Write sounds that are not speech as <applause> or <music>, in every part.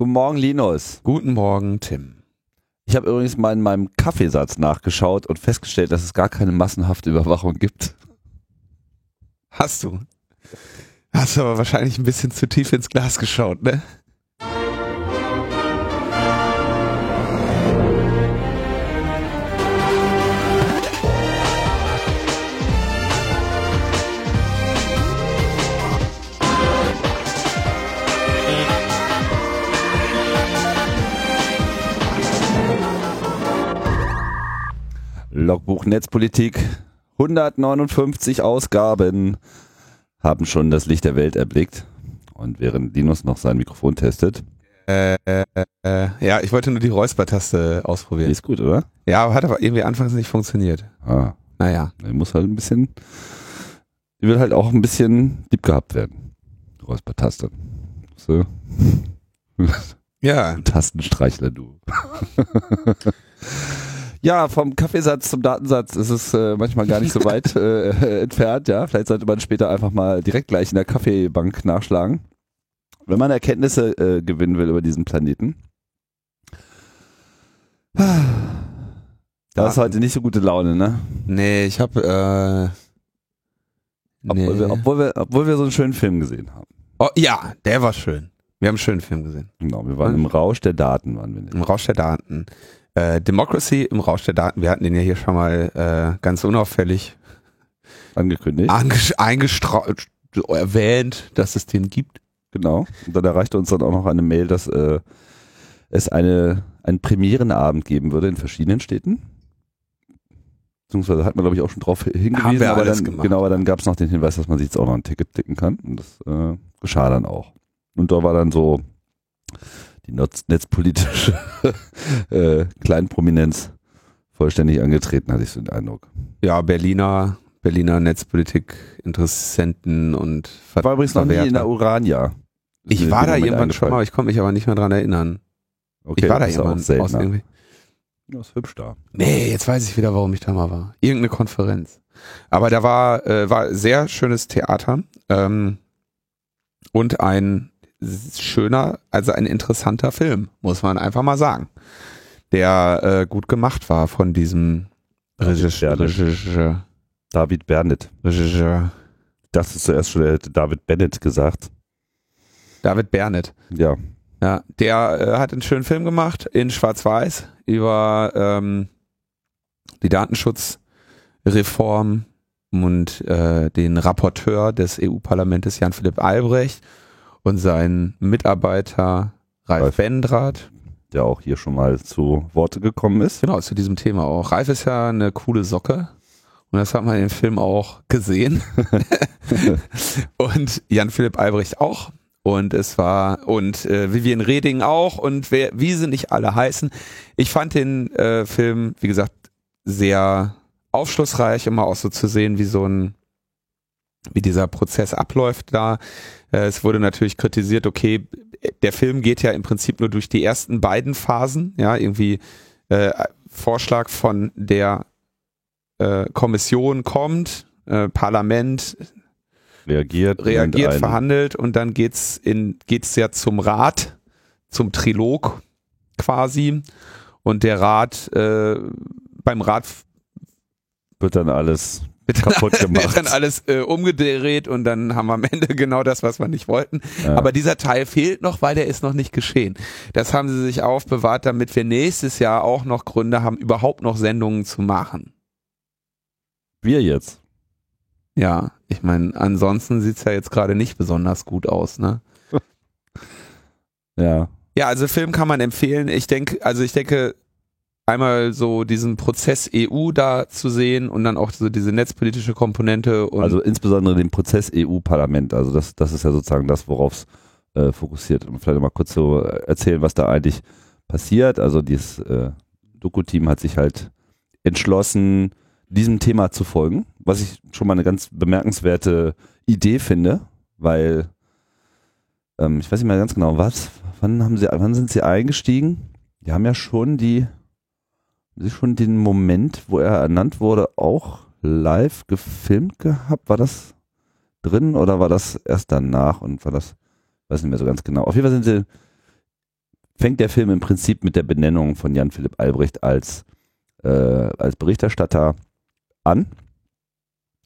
Guten Morgen, Linus. Guten Morgen, Tim. Ich habe übrigens mal in meinem Kaffeesatz nachgeschaut und festgestellt, dass es gar keine massenhafte Überwachung gibt. Hast du? Hast du aber wahrscheinlich ein bisschen zu tief ins Glas geschaut, ne? Logbuch Netzpolitik, 159 Ausgaben haben schon das Licht der Welt erblickt. Und während Linus noch sein Mikrofon testet. Äh, äh, äh, ja, ich wollte nur die Räuspertaste Die ausprobieren. ist gut, oder? Ja, hat aber irgendwie anfangs nicht funktioniert. Ah, Naja. die muss halt ein bisschen, die wird halt auch ein bisschen lieb gehabt werden. Die Räuspertaste. So. Ja. <laughs> Tastenstreichler, du. <laughs> ja, vom Kaffeesatz zum Datensatz ist es äh, manchmal gar nicht so weit <laughs> äh, entfernt, ja. Vielleicht sollte man später einfach mal direkt gleich in der Kaffeebank nachschlagen. Wenn man Erkenntnisse äh, gewinnen will über diesen Planeten. Da ist Daten. heute nicht so gute Laune, ne? Nee, ich hab, äh, Obwohl, wir, nee. obwohl, wir, obwohl wir so einen schönen Film gesehen haben. Oh, ja, der war schön. Wir haben einen schönen Film gesehen. Genau, wir waren im Rausch der Daten, waren wir nicht. Im Rausch der Daten. Äh, Democracy im Rausch der Daten. Wir hatten den ja hier schon mal äh, ganz unauffällig Angekündigt. eingestrahlt, erwähnt, dass es den gibt. Genau. Und dann erreichte uns dann auch noch eine Mail, dass äh, es eine, einen Premierenabend geben würde in verschiedenen Städten. Beziehungsweise hat man, glaube ich, auch schon drauf hingewiesen, Haben wir aber dann, gemacht. genau, aber dann gab es noch den Hinweis, dass man sich jetzt auch noch ein Ticket ticken kann. Und das äh, geschah dann auch. Und da war dann so die Netz netzpolitische <laughs> äh, Kleinprominenz vollständig angetreten, hatte ich so den Eindruck. Ja, Berliner, Berliner Netzpolitik, Interessenten und Ver war übrigens noch nie in der. Urania. Ich war da irgendwann schon mal, ich konnte mich aber nicht mehr dran erinnern. Okay, ich war da das irgendwann aus irgendwie. Ja, ist hübsch da. Nee, jetzt weiß ich wieder, warum ich da mal war. Irgendeine Konferenz. Aber da war, äh, war sehr schönes Theater ähm, und ein schöner, also ein interessanter Film, muss man einfach mal sagen. Der äh, gut gemacht war von diesem Regisseur. Regisseur. David Bernett. Regisseur. Das ist zuerst schon, David Bennett gesagt. David Bernett. Ja, Ja, der äh, hat einen schönen Film gemacht in Schwarz-Weiß über ähm, die Datenschutzreform und äh, den Rapporteur des EU-Parlaments Jan-Philipp Albrecht und seinen Mitarbeiter Ralf, Ralf. Bendrath. der auch hier schon mal zu Worte gekommen ist. Genau, zu diesem Thema auch. Ralf ist ja eine coole Socke. Und das hat man im Film auch gesehen. <laughs> <laughs> und Jan-Philipp Albrecht auch. Und es war, und äh, Vivian Reding auch. Und wer, wie sie nicht alle heißen. Ich fand den äh, Film, wie gesagt, sehr aufschlussreich, immer auch so zu sehen, wie so ein, wie dieser Prozess abläuft da. Äh, es wurde natürlich kritisiert, okay, der Film geht ja im Prinzip nur durch die ersten beiden Phasen, ja, irgendwie äh, Vorschlag von der äh, Kommission kommt, äh, Parlament Reagiert. reagiert, verhandelt und dann geht's in geht's ja zum Rat, zum Trilog quasi und der Rat äh, beim Rat Wird dann alles <laughs> kaputt gemacht. wird dann alles äh, umgedreht und dann haben wir am <laughs> Ende genau das, was wir nicht wollten. Ja. Aber dieser Teil fehlt noch, weil der ist noch nicht geschehen. Das haben sie sich aufbewahrt, damit wir nächstes Jahr auch noch Gründe haben, überhaupt noch Sendungen zu machen. wir jetzt. Ja, ich meine, ansonsten sieht's ja jetzt gerade nicht besonders gut aus, ne? <laughs> Ja. Ja, also Film kann man empfehlen. Ich denke, also ich denke, einmal so diesen Prozess EU da zu sehen und dann auch so diese netzpolitische Komponente Also insbesondere den Prozess EU-Parlament. Also das, das ist ja sozusagen das, worauf es äh, fokussiert. Und vielleicht mal kurz so erzählen, was da eigentlich passiert. Also dieses äh, Doku-Team hat sich halt entschlossen, diesem Thema zu folgen, was ich schon mal eine ganz bemerkenswerte Idee finde, weil ähm, ich weiß nicht mehr ganz genau, was, wann haben sie, wann sind sie eingestiegen? Die haben ja schon die, schon den Moment, wo er ernannt wurde, auch live gefilmt gehabt? War das drin oder war das erst danach und war das, weiß nicht mehr so ganz genau. Auf jeden Fall sind sie fängt der Film im Prinzip mit der Benennung von Jan-Philipp Albrecht als, äh, als Berichterstatter an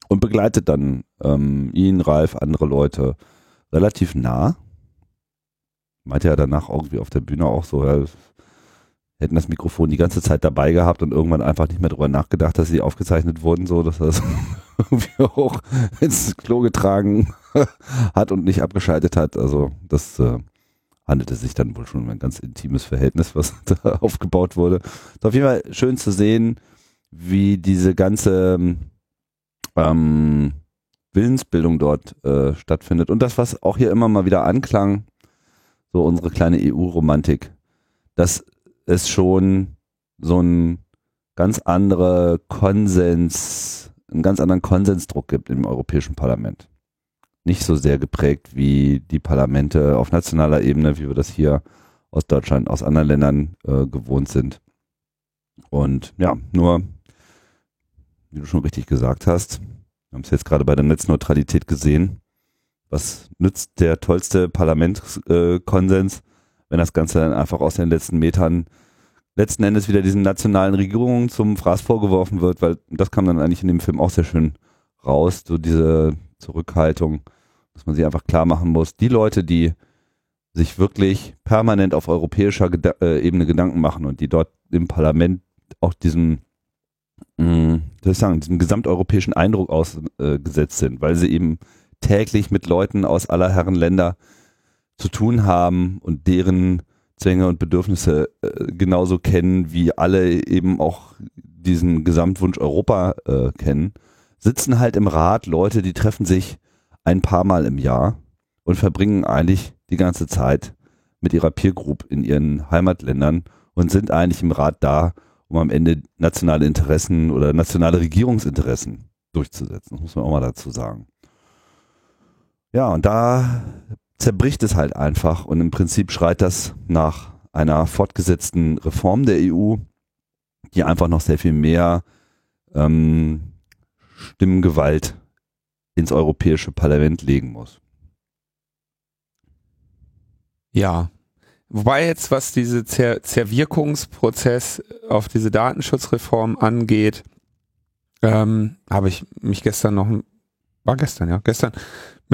und begleitet dann ähm, ihn, Ralf, andere Leute relativ nah. Meinte er danach irgendwie auf der Bühne auch so, ja, hätten das Mikrofon die ganze Zeit dabei gehabt und irgendwann einfach nicht mehr darüber nachgedacht, dass sie aufgezeichnet wurden, so dass das <laughs> irgendwie auch ins Klo getragen <laughs> hat und nicht abgeschaltet hat. Also das äh, handelte sich dann wohl schon um ein ganz intimes Verhältnis, was <laughs> da aufgebaut wurde. Ist auf jeden Fall schön zu sehen, wie diese ganze ähm, Willensbildung dort äh, stattfindet. Und das, was auch hier immer mal wieder anklang, so unsere kleine EU-Romantik, dass es schon so ein ganz andere Konsens, einen ganz anderen Konsensdruck gibt im Europäischen Parlament. Nicht so sehr geprägt wie die Parlamente auf nationaler Ebene, wie wir das hier aus Deutschland, aus anderen Ländern äh, gewohnt sind. Und ja, nur, wie du schon richtig gesagt hast, wir haben es jetzt gerade bei der Netzneutralität gesehen. Was nützt der tollste Parlamentskonsens, äh, wenn das Ganze dann einfach aus den letzten Metern letzten Endes wieder diesen nationalen Regierungen zum Fraß vorgeworfen wird, weil das kam dann eigentlich in dem Film auch sehr schön raus, so diese Zurückhaltung, dass man sich einfach klar machen muss, die Leute, die sich wirklich permanent auf europäischer Geda äh, Ebene Gedanken machen und die dort im Parlament auch diesem mh, soll ich sagen, diesem gesamteuropäischen Eindruck ausgesetzt sind, weil sie eben täglich mit Leuten aus aller Herren Länder zu tun haben und deren Zwänge und Bedürfnisse äh, genauso kennen, wie alle eben auch diesen Gesamtwunsch Europa äh, kennen, sitzen halt im Rat Leute, die treffen sich ein paar Mal im Jahr und verbringen eigentlich die ganze Zeit mit ihrer Peer Group in ihren Heimatländern und sind eigentlich im Rat da, um am Ende nationale Interessen oder nationale Regierungsinteressen durchzusetzen. Das muss man auch mal dazu sagen. Ja, und da zerbricht es halt einfach und im Prinzip schreit das nach einer fortgesetzten Reform der EU, die einfach noch sehr viel mehr ähm, Stimmgewalt ins Europäische Parlament legen muss. Ja, Wobei jetzt, was diese Zer Zerwirkungsprozess auf diese Datenschutzreform angeht, ähm, habe ich mich gestern noch, war gestern, ja, gestern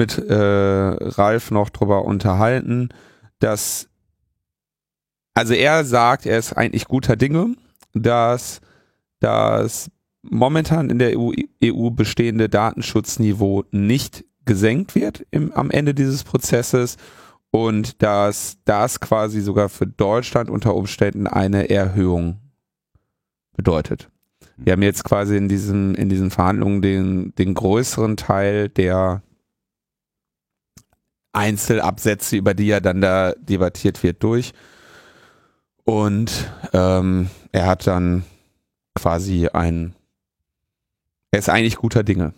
mit äh, Ralf noch drüber unterhalten, dass, also er sagt, er ist eigentlich guter Dinge, dass das momentan in der EU, EU bestehende Datenschutzniveau nicht gesenkt wird im, am Ende dieses Prozesses und dass das quasi sogar für Deutschland unter Umständen eine Erhöhung bedeutet. Wir haben jetzt quasi in diesen, in diesen Verhandlungen den, den größeren Teil der Einzelabsätze, über die ja dann da debattiert wird, durch. Und ähm, er hat dann quasi ein, er ist eigentlich guter Dinge.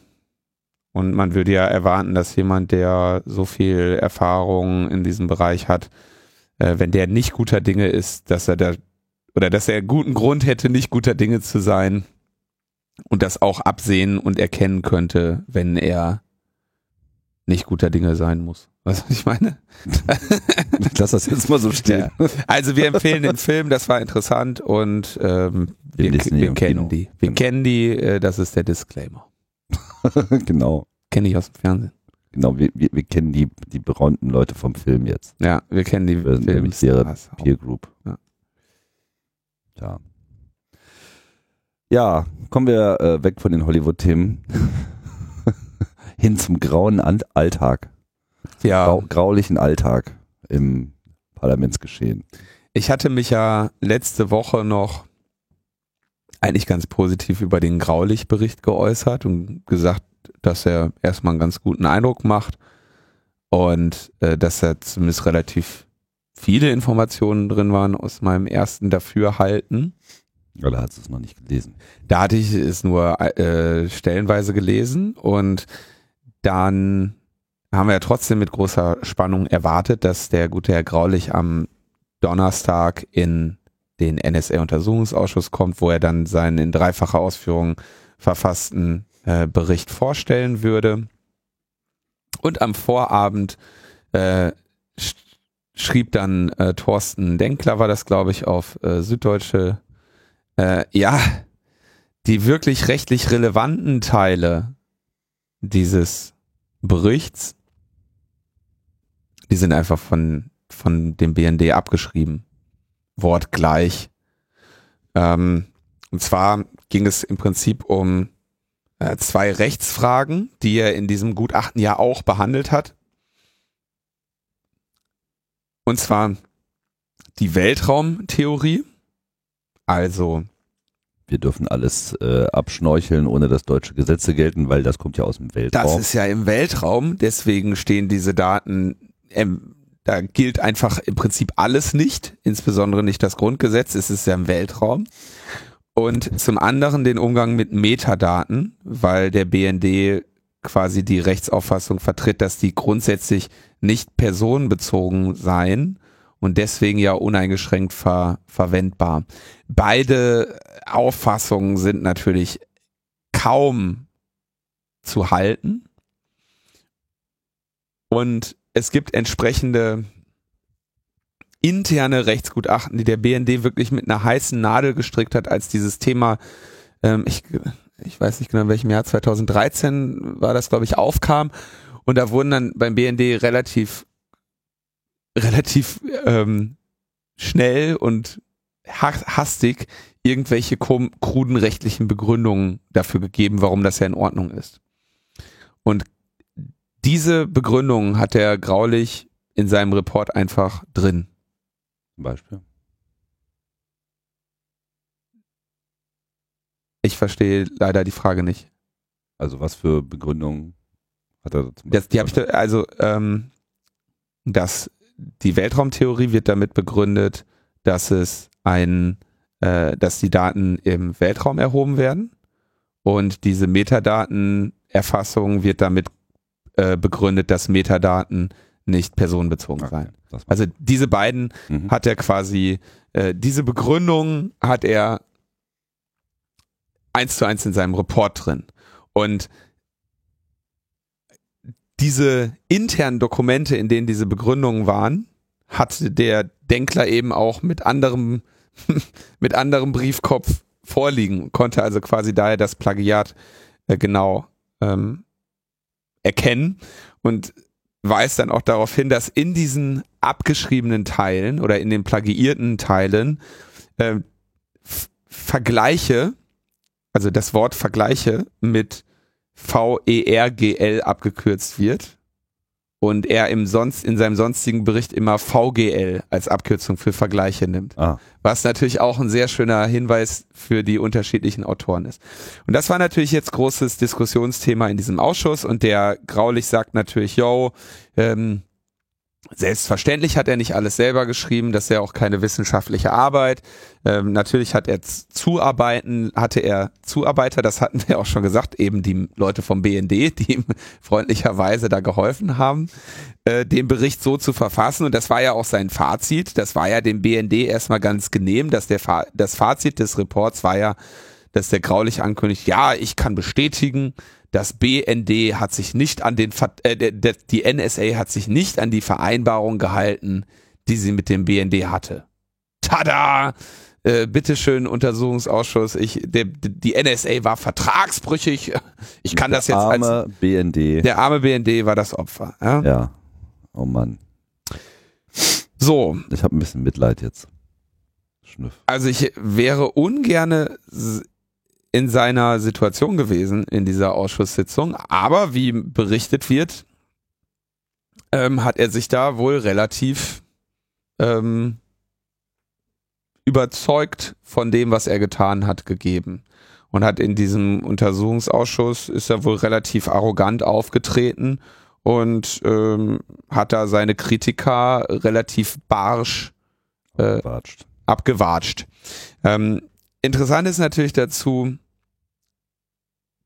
Und man würde ja erwarten, dass jemand, der so viel Erfahrung in diesem Bereich hat, äh, wenn der nicht guter Dinge ist, dass er da oder dass er guten Grund hätte, nicht guter Dinge zu sein und das auch absehen und erkennen könnte, wenn er nicht guter Dinge sein muss. Weißt du, was ich meine? <laughs> Lass das jetzt mal so stehen. Ja. Also wir empfehlen den Film, das war interessant und ähm, wir, wir kennen die. Wir genau. kennen die, äh, das ist der Disclaimer. <laughs> genau. Kenne ich aus dem Fernsehen. Genau, wir, wir, wir kennen die, die berühmten Leute vom Film jetzt. Ja, wir kennen die wir nämlich ihre Peer Group. Ja. ja. Ja, kommen wir äh, weg von den Hollywood-Themen hin zum grauen Alltag. Ja. Grau, graulichen Alltag im Parlamentsgeschehen. Ich hatte mich ja letzte Woche noch eigentlich ganz positiv über den Graulich-Bericht geäußert und gesagt, dass er erstmal einen ganz guten Eindruck macht und äh, dass er zumindest relativ viele Informationen drin waren aus meinem ersten Dafürhalten. Oder hat es noch nicht gelesen? Da hatte ich es nur äh, stellenweise gelesen und dann haben wir ja trotzdem mit großer Spannung erwartet, dass der gute Herr Graulich am Donnerstag in den NSA-Untersuchungsausschuss kommt, wo er dann seinen in dreifacher Ausführung verfassten äh, Bericht vorstellen würde. Und am Vorabend äh, schrieb dann äh, Thorsten Denkler, war das, glaube ich, auf äh, Süddeutsche, äh, ja, die wirklich rechtlich relevanten Teile dieses Berichts, die sind einfach von, von dem BND abgeschrieben. Wortgleich. Ähm, und zwar ging es im Prinzip um äh, zwei Rechtsfragen, die er in diesem Gutachten ja auch behandelt hat. Und zwar die Weltraumtheorie, also wir dürfen alles äh, abschnorcheln, ohne dass deutsche Gesetze gelten, weil das kommt ja aus dem Weltraum. Das ist ja im Weltraum, deswegen stehen diese Daten, ähm, da gilt einfach im Prinzip alles nicht, insbesondere nicht das Grundgesetz, es ist ja im Weltraum. Und zum anderen den Umgang mit Metadaten, weil der BND quasi die Rechtsauffassung vertritt, dass die grundsätzlich nicht personenbezogen seien und deswegen ja uneingeschränkt ver verwendbar. Beide Auffassungen sind natürlich kaum zu halten und es gibt entsprechende interne Rechtsgutachten, die der BND wirklich mit einer heißen Nadel gestrickt hat, als dieses Thema, ähm, ich, ich weiß nicht genau in welchem Jahr, 2013 war das, glaube ich, aufkam. Und da wurden dann beim BND relativ, relativ ähm, schnell und hastig irgendwelche kruden rechtlichen Begründungen dafür gegeben, warum das ja in Ordnung ist. Und diese Begründungen hat der Graulich in seinem Report einfach drin. Zum Beispiel. Ich verstehe leider die Frage nicht. Also was für Begründungen hat er zum das, die habe ich da, also ähm, dass die Weltraumtheorie wird damit begründet, dass es ein, äh, dass die Daten im Weltraum erhoben werden und diese Metadatenerfassung wird damit äh, begründet, dass Metadaten nicht personenbezogen sein. Also diese beiden mhm. hat er quasi, äh, diese Begründung hat er eins zu eins in seinem Report drin. Und diese internen Dokumente, in denen diese Begründungen waren, hat der Denkler eben auch mit anderem, <laughs> mit anderem Briefkopf vorliegen, konnte also quasi daher das Plagiat äh, genau ähm, erkennen und weist dann auch darauf hin, dass in diesen abgeschriebenen Teilen oder in den plagiierten Teilen äh, Vergleiche, also das Wort Vergleiche mit VERGL abgekürzt wird und er im sonst in seinem sonstigen Bericht immer VGL als Abkürzung für Vergleiche nimmt. Ah. Was natürlich auch ein sehr schöner Hinweis für die unterschiedlichen Autoren ist. Und das war natürlich jetzt großes Diskussionsthema in diesem Ausschuss und der Graulich sagt natürlich, yo, ähm, Selbstverständlich hat er nicht alles selber geschrieben, das ist ja auch keine wissenschaftliche Arbeit. Ähm, natürlich hat er Zuarbeiten, hatte er Zuarbeiter, das hatten wir auch schon gesagt, eben die Leute vom BND, die ihm <laughs> freundlicherweise da geholfen haben, äh, den Bericht so zu verfassen. Und das war ja auch sein Fazit. Das war ja dem BND erstmal ganz genehm, dass der Fa das Fazit des Reports war ja, dass der Graulich ankündigt, ja, ich kann bestätigen, das BND hat sich nicht an den, äh, die NSA hat sich nicht an die Vereinbarung gehalten, die sie mit dem BND hatte. Tada! Äh, bitteschön, Untersuchungsausschuss. Ich, der, die NSA war vertragsbrüchig. Ich kann der das jetzt arme als. BND. Der arme BND war das Opfer. Ja. ja. Oh Mann. So. Ich habe ein bisschen Mitleid jetzt. Schnüff. Also ich wäre ungerne in seiner Situation gewesen in dieser Ausschusssitzung, aber wie berichtet wird, ähm, hat er sich da wohl relativ ähm, überzeugt von dem, was er getan hat, gegeben. Und hat in diesem Untersuchungsausschuss, ist er wohl relativ arrogant aufgetreten und ähm, hat da seine Kritiker relativ barsch äh, abgewatscht. Ähm, interessant ist natürlich dazu,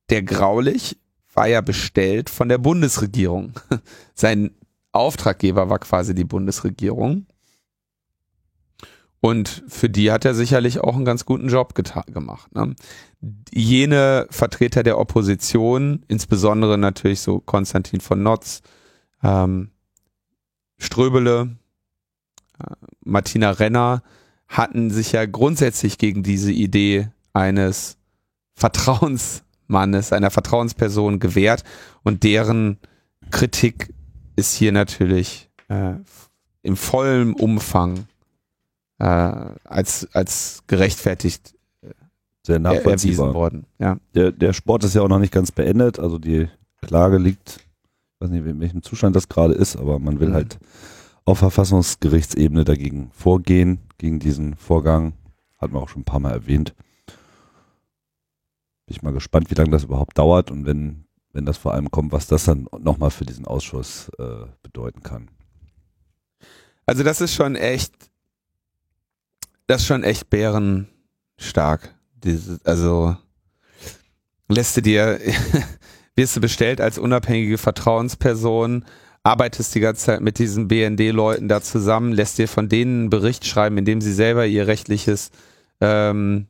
der Graulich war ja bestellt von der Bundesregierung. <laughs> Sein Auftraggeber war quasi die Bundesregierung. Und für die hat er sicherlich auch einen ganz guten Job gemacht. Ne? Jene Vertreter der Opposition, insbesondere natürlich so Konstantin von Notz, ähm, Ströbele, äh, Martina Renner hatten sich ja grundsätzlich gegen diese Idee eines Vertrauensmannes, einer Vertrauensperson gewehrt und deren Kritik ist hier natürlich äh, im vollen Umfang äh, als, als gerechtfertigt Sehr nachvollziehbar. erwiesen worden. Ja. Der, der Sport ist ja auch noch nicht ganz beendet, also die Klage liegt, ich weiß nicht, in welchem Zustand das gerade ist, aber man will Mhm. halt auf Verfassungsgerichtsebene dagegen vorgehen, gegen diesen Vorgang. Hat man auch schon ein paar Mal erwähnt. Bin ich mal gespannt, wie lange das überhaupt dauert und wenn, wenn das vor allem kommt, was das dann nochmal für diesen Ausschuss äh, bedeuten kann. Also das ist schon echt, das ist schon echt bärenstark. Diese, also lässt du dir, <laughs> wirst du bestellt als unabhängige Vertrauensperson, arbeitest die ganze Zeit mit diesen BND-Leuten da zusammen, lässt dir von denen einen Bericht schreiben, in dem sie selber ihr rechtliches, ähm,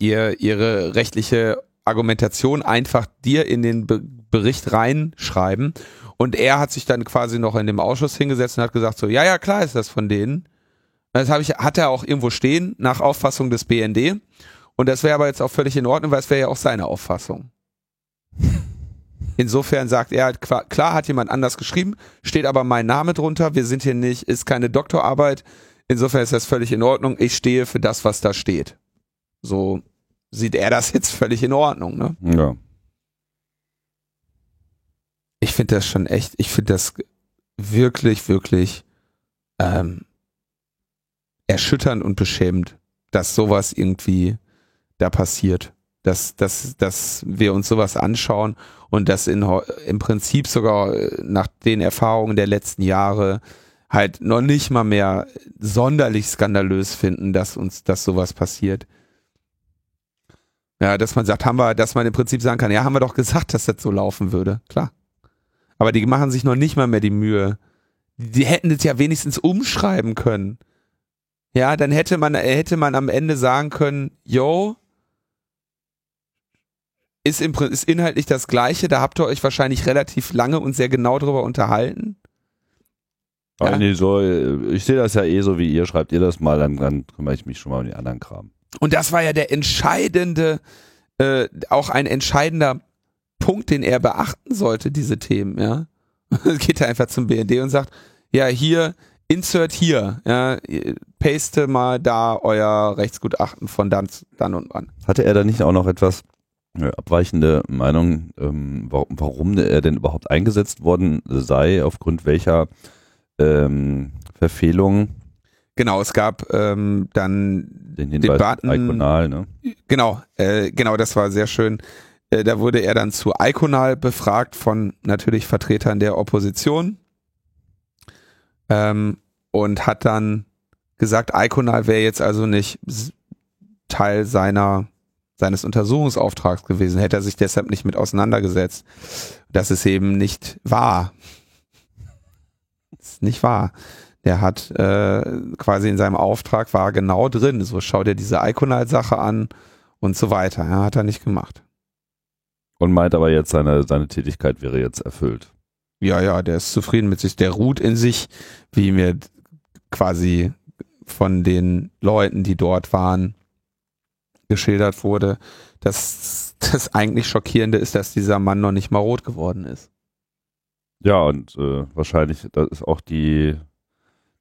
ihr, ihre rechtliche Argumentation einfach dir in den Be Bericht reinschreiben. Und er hat sich dann quasi noch in dem Ausschuss hingesetzt und hat gesagt so, ja, ja, klar ist das von denen. Das habe ich, hat er auch irgendwo stehen, nach Auffassung des BND. Und das wäre aber jetzt auch völlig in Ordnung, weil es wäre ja auch seine Auffassung. Insofern sagt er halt, klar hat jemand anders geschrieben, steht aber mein Name drunter, wir sind hier nicht, ist keine Doktorarbeit. Insofern ist das völlig in Ordnung, ich stehe für das, was da steht. So sieht er das jetzt völlig in Ordnung, ne? Ja. ich finde das schon echt, ich finde das wirklich, wirklich ähm, erschütternd und beschämend, dass sowas irgendwie da passiert. Dass, dass, dass wir uns sowas anschauen und das in, im Prinzip sogar äh, nach den Erfahrungen der letzten Jahre halt noch nicht mal mehr sonderlich skandalös finden, dass uns, dass sowas passiert. Ja, dass man sagt, haben wir, dass man im Prinzip sagen kann, ja, haben wir doch gesagt, dass das so laufen würde. Klar. Aber die machen sich noch nicht mal mehr die Mühe. Die hätten das ja wenigstens umschreiben können. Ja, dann hätte man, hätte man am Ende sagen können, yo, ist, im, ist inhaltlich das Gleiche, da habt ihr euch wahrscheinlich relativ lange und sehr genau drüber unterhalten. Ja. nee, so, ich sehe das ja eh so wie ihr, schreibt ihr das mal, dann, dann kümmere ich mich schon mal um den anderen Kram. Und das war ja der entscheidende, äh, auch ein entscheidender Punkt, den er beachten sollte, diese Themen, ja. <laughs> Geht er einfach zum BND und sagt, ja, hier, insert hier, ja, paste mal da euer Rechtsgutachten von dann, dann und wann. Hatte er da nicht auch noch etwas äh, abweichende Meinung, ähm, warum, er denn überhaupt eingesetzt worden sei, aufgrund welcher ähm, Verfehlung, Genau, es gab ähm, dann den Hinweis Debatten- Iconal, ne? Genau, äh, genau, das war sehr schön. Äh, da wurde er dann zu Iconal befragt von natürlich Vertretern der Opposition ähm, und hat dann gesagt, Iconal wäre jetzt also nicht Teil seiner seines Untersuchungsauftrags gewesen, hätte er sich deshalb nicht mit auseinandergesetzt. Das ist eben nicht wahr. Das ist nicht wahr. Der hat äh, quasi in seinem Auftrag war genau drin. So schau dir diese Iconal-Sache an und so weiter. Ja, hat er nicht gemacht. Und meint aber jetzt, seine, seine Tätigkeit wäre jetzt erfüllt. Ja, ja, der ist zufrieden mit sich. Der ruht in sich, wie mir quasi von den Leuten, die dort waren, geschildert wurde. dass das eigentlich Schockierende ist, dass dieser Mann noch nicht mal rot geworden ist. Ja, und äh, wahrscheinlich, das ist auch die,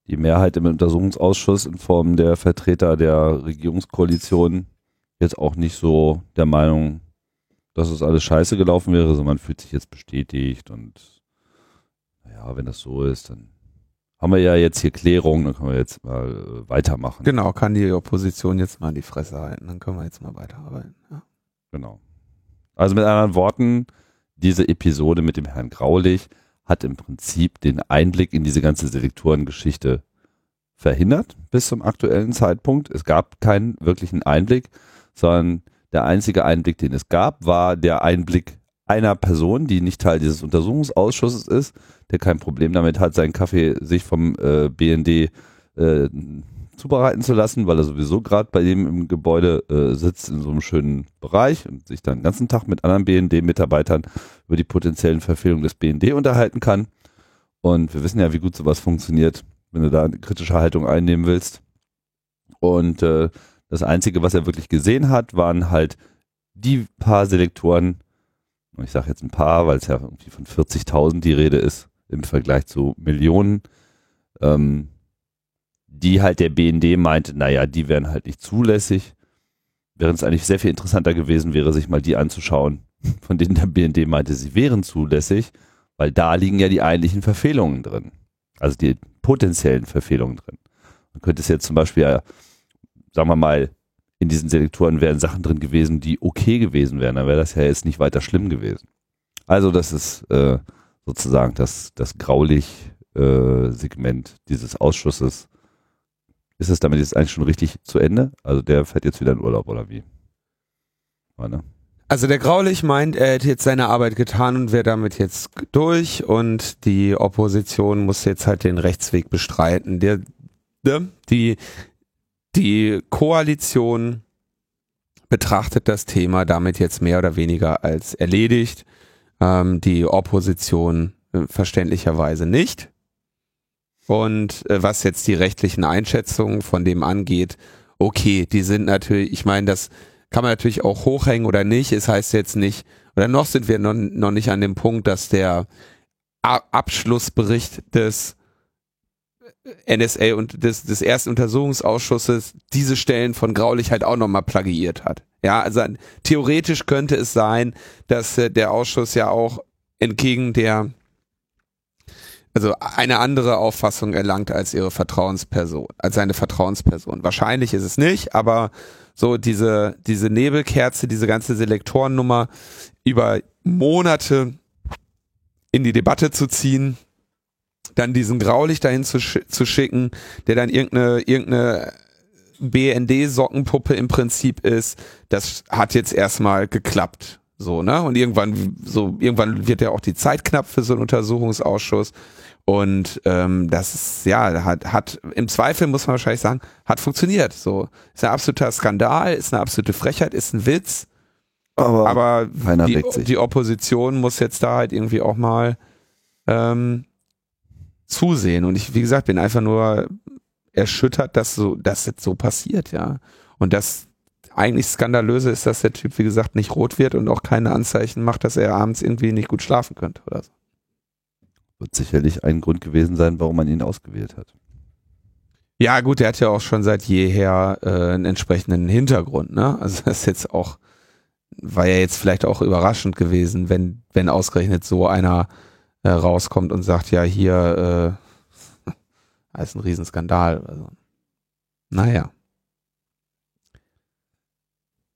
die Mehrheit im Untersuchungsausschuss in Form der Vertreter der Regierungskoalition jetzt auch nicht so der Meinung, dass es alles scheiße gelaufen wäre, sondern man fühlt sich jetzt bestätigt und ja, wenn das so ist, dann haben wir ja jetzt hier Klärung, dann können wir jetzt mal äh, weitermachen. Genau, kann die Opposition jetzt mal die Fresse halten, dann können wir jetzt mal weiterarbeiten. Ja. Genau. Also mit anderen Worten, diese Episode mit dem Herrn Graulich hat im Prinzip den Einblick in diese ganze Selektorengeschichte verhindert bis zum aktuellen Zeitpunkt. Es gab keinen wirklichen Einblick, sondern der einzige Einblick, den es gab, war der Einblick einer Person, die nicht Teil dieses Untersuchungsausschusses ist, der kein Problem damit hat, seinen Kaffee sich vom äh, BND äh, zubereiten zu lassen, weil er sowieso gerade bei dem im Gebäude äh, sitzt in so einem schönen Bereich und sich dann den ganzen Tag mit anderen BND-Mitarbeitern über die potenziellen Verfehlungen des BND unterhalten kann. Und wir wissen ja, wie gut sowas funktioniert. wenn du da eine kritische Haltung einnehmen willst. Und äh, das Einzige, was er wirklich gesehen hat, waren halt die paar Selektoren, ich sage jetzt ein paar, weil es ja irgendwie von 40.000 die Rede ist im Vergleich zu Millionen, ähm, die halt der BND meinte, naja, die wären halt nicht zulässig, während es eigentlich sehr viel interessanter gewesen wäre, sich mal die anzuschauen, <laughs> von denen der BND meinte, sie wären zulässig, weil da liegen ja die eigentlichen Verfehlungen drin, also die potenziellen Verfehlungen drin. Man könnte es jetzt zum Beispiel, ja, sagen wir mal, in diesen Selektoren wären Sachen drin gewesen, die okay gewesen wären, dann wäre das ja jetzt nicht weiter schlimm gewesen. Also das ist äh, sozusagen das, das Graulich-Segment äh, dieses Ausschusses. Ist es damit jetzt eigentlich schon richtig zu Ende? Also der fährt jetzt wieder in Urlaub oder wie? Meine. Also der Graulich meint, er hätte jetzt seine Arbeit getan und wäre damit jetzt durch und die Opposition muss jetzt halt den Rechtsweg bestreiten. Der, der die die Koalition betrachtet das Thema damit jetzt mehr oder weniger als erledigt. Ähm, die Opposition äh, verständlicherweise nicht. Und äh, was jetzt die rechtlichen Einschätzungen von dem angeht, okay, die sind natürlich, ich meine, das kann man natürlich auch hochhängen oder nicht. Es heißt jetzt nicht, oder noch sind wir noch, noch nicht an dem Punkt, dass der A Abschlussbericht des NSA und des, des ersten Untersuchungsausschusses diese Stellen von Graulich halt auch nochmal plagiiert hat. Ja, also theoretisch könnte es sein, dass äh, der Ausschuss ja auch entgegen der, also eine andere Auffassung erlangt als ihre Vertrauensperson, als seine Vertrauensperson. Wahrscheinlich ist es nicht, aber so diese, diese Nebelkerze, diese ganze Selektorennummer über Monate in die Debatte zu ziehen, dann diesen Graulicht dahin zu, sch zu schicken, der dann irgendeine, irgendeine BND-Sockenpuppe im Prinzip ist, das hat jetzt erstmal geklappt. So, ne? Und irgendwann, so, irgendwann wird ja auch die Zeit knapp für so einen Untersuchungsausschuss. Und ähm, das ist, ja, hat, hat, im Zweifel muss man wahrscheinlich sagen, hat funktioniert. So, ist ein absoluter Skandal, ist eine absolute Frechheit, ist ein Witz. Aber, aber die, die Opposition muss jetzt da halt irgendwie auch mal ähm, zusehen. Und ich, wie gesagt, bin einfach nur erschüttert, dass so, dass jetzt so passiert, ja. Und das eigentlich skandalöse ist, dass der Typ, wie gesagt, nicht rot wird und auch keine Anzeichen macht, dass er abends irgendwie nicht gut schlafen könnte oder so. Wird sicherlich ein Grund gewesen sein, warum man ihn ausgewählt hat. Ja, gut, der hat ja auch schon seit jeher äh, einen entsprechenden Hintergrund, ne? Also das ist jetzt auch, war ja jetzt vielleicht auch überraschend gewesen, wenn, wenn ausgerechnet so einer äh, rauskommt und sagt, ja, hier äh, <laughs> ist ein Riesenskandal. Also, naja.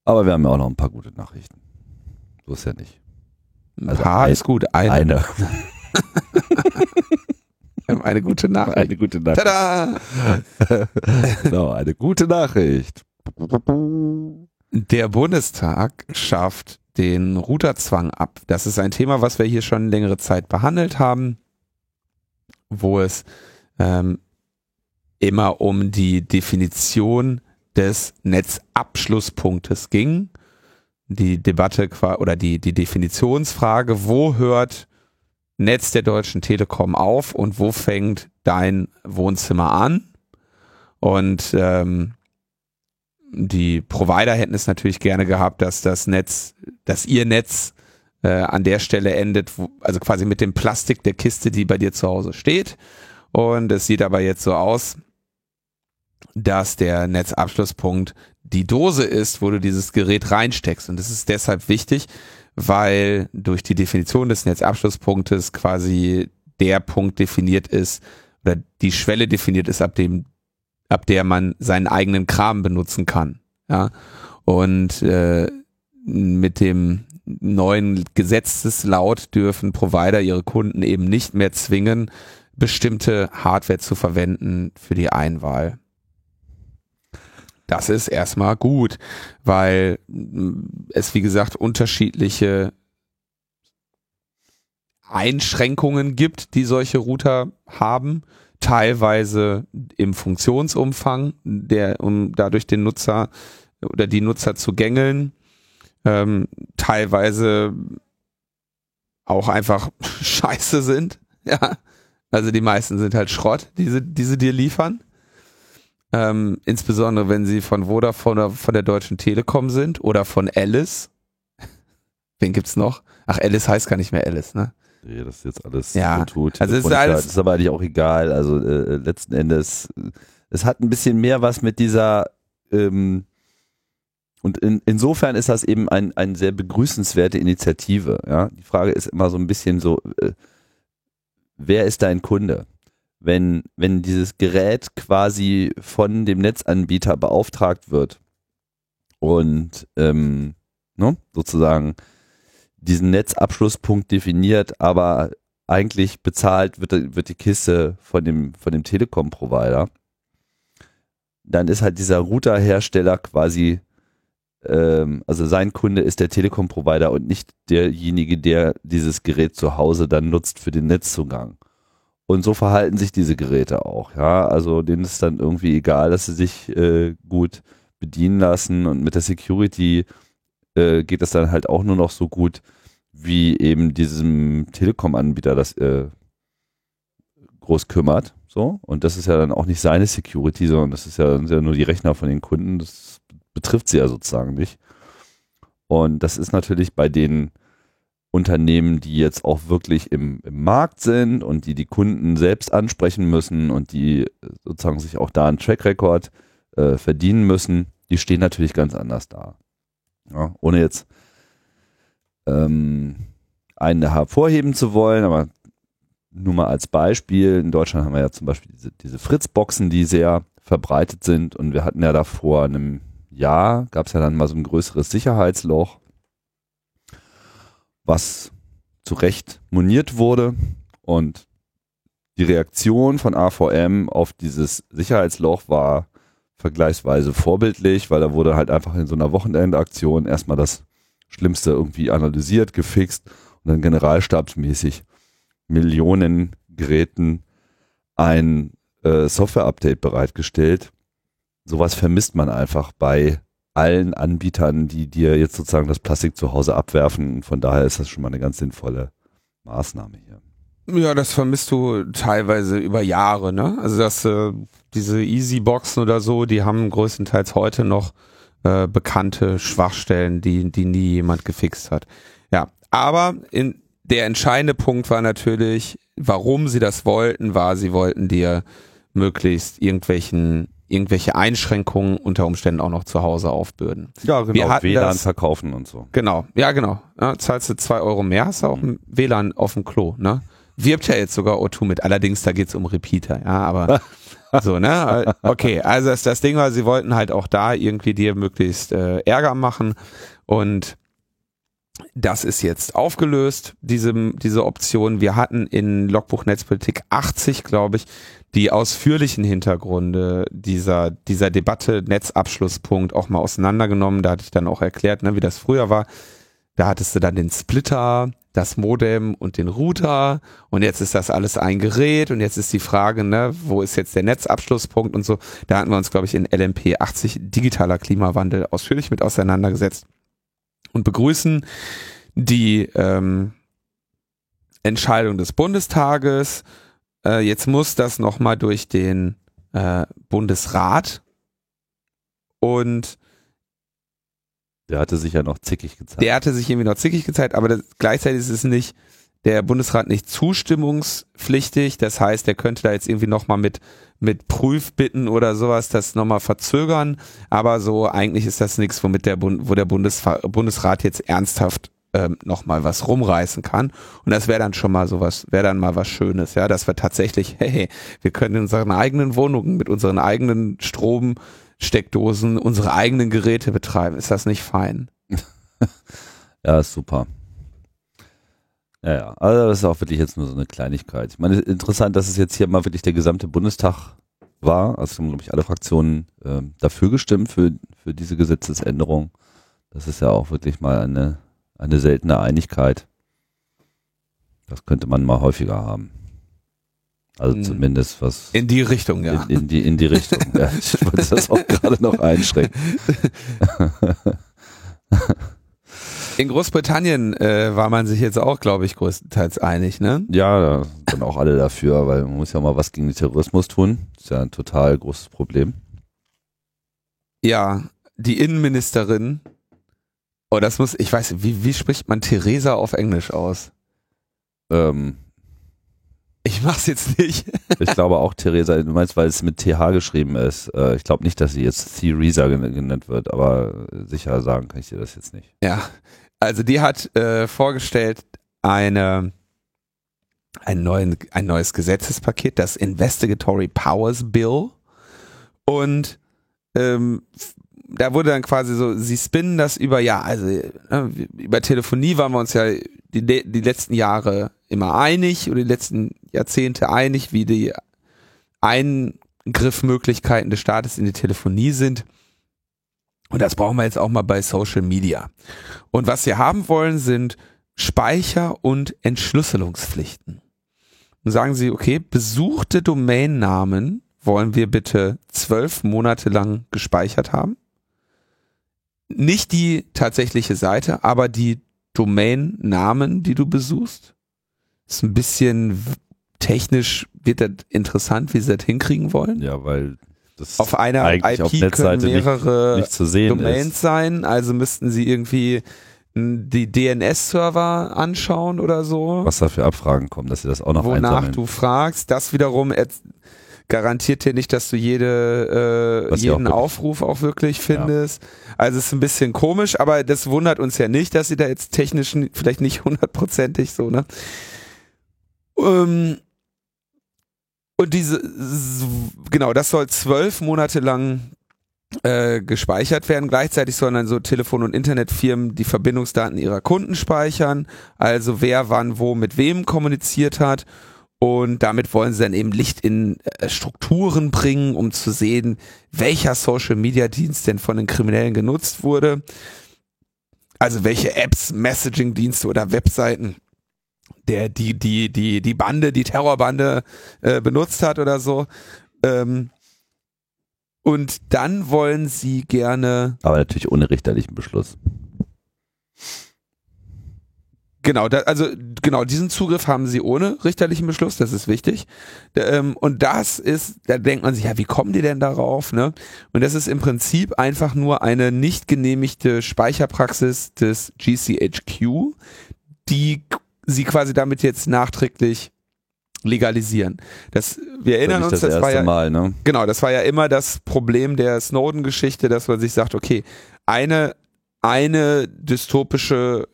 Aber wir haben ja auch noch ein paar gute Nachrichten. So ist ja nicht. Also ein paar ein, ist gut, eine. eine. <laughs> wir haben eine gute Nachricht. Eine gute Nachricht. Tada! <laughs> so, eine gute Nachricht. Der Bundestag schafft den Routerzwang ab. Das ist ein Thema, was wir hier schon längere Zeit behandelt haben, wo es ähm, immer um die Definition des Netzabschlusspunktes ging. Die Debatte oder die, die Definitionsfrage, wo hört Netz der Deutschen Telekom auf und wo fängt dein Wohnzimmer an? Und ähm, die Provider hätten es natürlich gerne gehabt, dass das Netz, dass ihr Netz äh, an der Stelle endet, wo, also quasi mit dem Plastik der Kiste, die bei dir zu Hause steht. Und es sieht aber jetzt so aus, dass der Netzabschlusspunkt die Dose ist, wo du dieses Gerät reinsteckst. Und das ist deshalb wichtig, weil durch die Definition des Netzabschlusspunktes quasi der Punkt definiert ist oder die Schwelle definiert ist, ab dem ab der man seinen eigenen Kram benutzen kann. Ja. Und äh, mit dem neuen Gesetzeslaut dürfen Provider ihre Kunden eben nicht mehr zwingen, bestimmte Hardware zu verwenden für die Einwahl. Das ist erstmal gut, weil es, wie gesagt, unterschiedliche Einschränkungen gibt, die solche Router haben teilweise im Funktionsumfang, der, um dadurch den Nutzer oder die Nutzer zu gängeln, ähm, teilweise auch einfach <laughs> scheiße sind, ja, Also die meisten sind halt Schrott, die sie, die sie dir liefern. Ähm, insbesondere wenn sie von Vodafone von der Deutschen Telekom sind oder von Alice. <laughs> Wen gibt's noch? Ach, Alice heißt gar nicht mehr Alice, ne? Nee, das ist jetzt alles Ja, tut. also ist alles- ist aber eigentlich auch egal. Also äh, letzten Endes, äh, es hat ein bisschen mehr was mit dieser ähm, und in, insofern ist das eben ein, ein sehr begrüßenswerte Initiative. Ja? Die Frage ist immer so ein bisschen so, äh, wer ist dein Kunde? Wenn, wenn dieses Gerät quasi von dem Netzanbieter beauftragt wird und ähm, ne, sozusagen diesen Netzabschlusspunkt definiert, aber eigentlich bezahlt wird, wird die Kiste von dem, von dem Telekom-Provider, dann ist halt dieser Routerhersteller quasi, ähm, also sein Kunde ist der Telekom-Provider und nicht derjenige, der dieses Gerät zu Hause dann nutzt für den Netzzugang. Und so verhalten sich diese Geräte auch, ja. Also denen ist dann irgendwie egal, dass sie sich äh, gut bedienen lassen und mit der Security äh, geht das dann halt auch nur noch so gut, wie eben diesem Telekom-Anbieter das äh, groß kümmert. So. Und das ist ja dann auch nicht seine Security, sondern das ist ja, sind ja nur die Rechner von den Kunden. Das betrifft sie ja sozusagen nicht. Und das ist natürlich bei den Unternehmen, die jetzt auch wirklich im, im Markt sind und die die Kunden selbst ansprechen müssen und die äh, sozusagen sich auch da einen Track Record äh, verdienen müssen, die stehen natürlich ganz anders da. Ja, ohne jetzt ähm, einen hervorheben zu wollen, aber nur mal als Beispiel, in Deutschland haben wir ja zum Beispiel diese, diese Fritz-Boxen, die sehr verbreitet sind und wir hatten ja da vor einem Jahr, gab es ja dann mal so ein größeres Sicherheitsloch, was zu Recht moniert wurde und die Reaktion von AVM auf dieses Sicherheitsloch war vergleichsweise vorbildlich, weil da wurde halt einfach in so einer Wochenendaktion erstmal das Schlimmste irgendwie analysiert, gefixt und dann generalstabsmäßig Millionen Geräten ein äh, Software-Update bereitgestellt. Sowas vermisst man einfach bei allen Anbietern, die dir jetzt sozusagen das Plastik zu Hause abwerfen. Von daher ist das schon mal eine ganz sinnvolle Maßnahme hier. Ja, das vermisst du teilweise über Jahre, ne? Also das, äh, diese Easy-Boxen oder so, die haben größtenteils heute noch äh, bekannte Schwachstellen, die, die nie jemand gefixt hat. Ja, aber in, der entscheidende Punkt war natürlich, warum sie das wollten, war, sie wollten dir möglichst irgendwelchen irgendwelche Einschränkungen unter Umständen auch noch zu Hause aufbürden. Ja, genau. Wir hatten WLAN das- verkaufen und so. Genau, ja genau. Ja, zahlst du zwei Euro mehr, hast du auch ein WLAN auf dem Klo, ne? Wirbt ja jetzt sogar O2 mit, allerdings da geht's um Repeater, ja, aber <laughs> so, ne? Okay, also das, das Ding war, sie wollten halt auch da irgendwie dir möglichst äh, Ärger machen und das ist jetzt aufgelöst, diese, diese Option. Wir hatten in Logbuch Netzpolitik 80, glaube ich, die ausführlichen Hintergründe dieser, dieser Debatte, Netzabschlusspunkt auch mal auseinandergenommen. Da hatte ich dann auch erklärt, ne, wie das früher war. Da hattest du dann den Splitter, das Modem und den Router und jetzt ist das alles ein Gerät und jetzt ist die Frage, ne, wo ist jetzt der Netzabschlusspunkt und so. Da hatten wir uns, glaube ich, in LMP 80 digitaler Klimawandel ausführlich mit auseinandergesetzt und begrüßen die ähm, Entscheidung des Bundestages. Äh, jetzt muss das nochmal durch den äh, Bundesrat und Der hatte sich ja noch zickig gezeigt. der hatte sich irgendwie noch zickig gezeigt, aber das, gleichzeitig ist es nicht der Bundesrat nicht zustimmungspflichtig. Das heißt, er könnte da jetzt irgendwie nochmal mit, mit Prüfbitten oder sowas das nochmal verzögern. Aber so eigentlich ist das nichts, womit der Bund, wo der Bundesrat jetzt ernsthaft ähm, nochmal was rumreißen kann. Und das wäre dann schon mal sowas, wäre dann mal was Schönes, ja, dass wir tatsächlich, <laughs> hey, wir können in unseren eigenen Wohnungen mit unseren eigenen Stromsteckdosen unsere eigenen Geräte betreiben. Ist das nicht fein? <laughs> Ja, ist super. Ja, ja, also das ist auch wirklich jetzt nur so eine Kleinigkeit. Ich meine, interessant, dass es jetzt hier mal wirklich der gesamte Bundestag war. Also haben, glaube ich, alle Fraktionen ähm, dafür gestimmt, für, für diese Gesetzesänderung. Das ist ja auch wirklich mal eine, eine seltene Einigkeit. Das könnte man mal häufiger haben. Also Mhm. zumindest was In die Richtung, ja. in, in, die, in die Richtung. ja, <laughs> ich wollte das auch gerade noch einschränken. <laughs> In Großbritannien äh, war man sich jetzt auch, glaube ich, größtenteils einig, ne? Ja, da sind auch alle dafür, weil man muss ja mal was gegen den Terrorismus tun. ist ja ein total großes Problem. Ja, die Innenministerin. Oh, das muss, ich weiß, wie, wie spricht man Theresa auf Englisch aus? Ähm, Ich mach's jetzt nicht. ich glaube auch Theresa, du meinst, weil es mit TH geschrieben ist. Äh, ich glaube nicht, dass sie jetzt Theresa gen- genannt wird, aber sicher sagen kann ich dir das jetzt nicht. Ja, also die hat äh, vorgestellt eine ein, neuen, ein neues Gesetzespaket, das Investigatory Powers Bill. Und ähm, da wurde dann quasi so, sie spinnen das über, ja, also äh, über Telefonie waren wir uns ja die, die letzten Jahre immer einig oder die letzten Jahrzehnte einig, wie die Eingriffmöglichkeiten des Staates in die Telefonie sind. Und das brauchen wir jetzt auch mal bei Social Media. Und was wir haben wollen, sind Speicher- und Entschlüsselungspflichten. Und sagen Sie, okay, besuchte Domainnamen wollen wir bitte zwölf Monate lang gespeichert haben. Nicht die tatsächliche Seite, aber die Domainnamen, die du besuchst. Ist ein bisschen technisch, wird das interessant, wie sie das hinkriegen wollen. Ja, weil das Auf einer IP auf können nicht, mehrere nicht sehen Domains ist. sein, also müssten sie irgendwie die DNS-Server anschauen oder so, Was da für Abfragen kommen, dass sie das auch noch wonach einsammeln. du fragst. Das wiederum garantiert dir nicht, dass du jede, äh, auch jeden wirklich- Aufruf auch wirklich findest. Also es ist ein bisschen komisch, aber das wundert uns ja nicht, dass sie da jetzt technisch vielleicht nicht <laughs> hundertprozentig so, ne? Ähm, und diese, genau, das soll zwölf Monate lang äh, gespeichert werden. Gleichzeitig sollen dann so Telefon- und Internetfirmen die Verbindungsdaten ihrer Kunden speichern, also wer wann wo mit wem kommuniziert hat. Und damit wollen sie dann eben Licht in äh, Strukturen bringen, um zu sehen, welcher Social-Media-Dienst denn von den Kriminellen genutzt wurde. Also welche Apps, Messaging-Dienste oder Webseiten der die die die die Bande, die Terrorbande äh, benutzt hat oder so. Ähm, und dann wollen sie gerne Aber natürlich ohne richterlichen Beschluss. Genau, da, also genau, diesen Zugriff haben sie ohne richterlichen Beschluss, das ist wichtig. Ähm, und das ist, da denkt man sich, ja, wie kommen die denn darauf? Ne? Und das ist im Prinzip einfach nur eine nicht genehmigte Speicherpraxis des GCHQ, die sie quasi damit jetzt nachträglich legalisieren. Das, wir erinnern uns, das das war ja Mal, ne? Genau, das war ja immer das Problem der Snowden-Geschichte, dass man sich sagt, okay, eine, eine dystopische,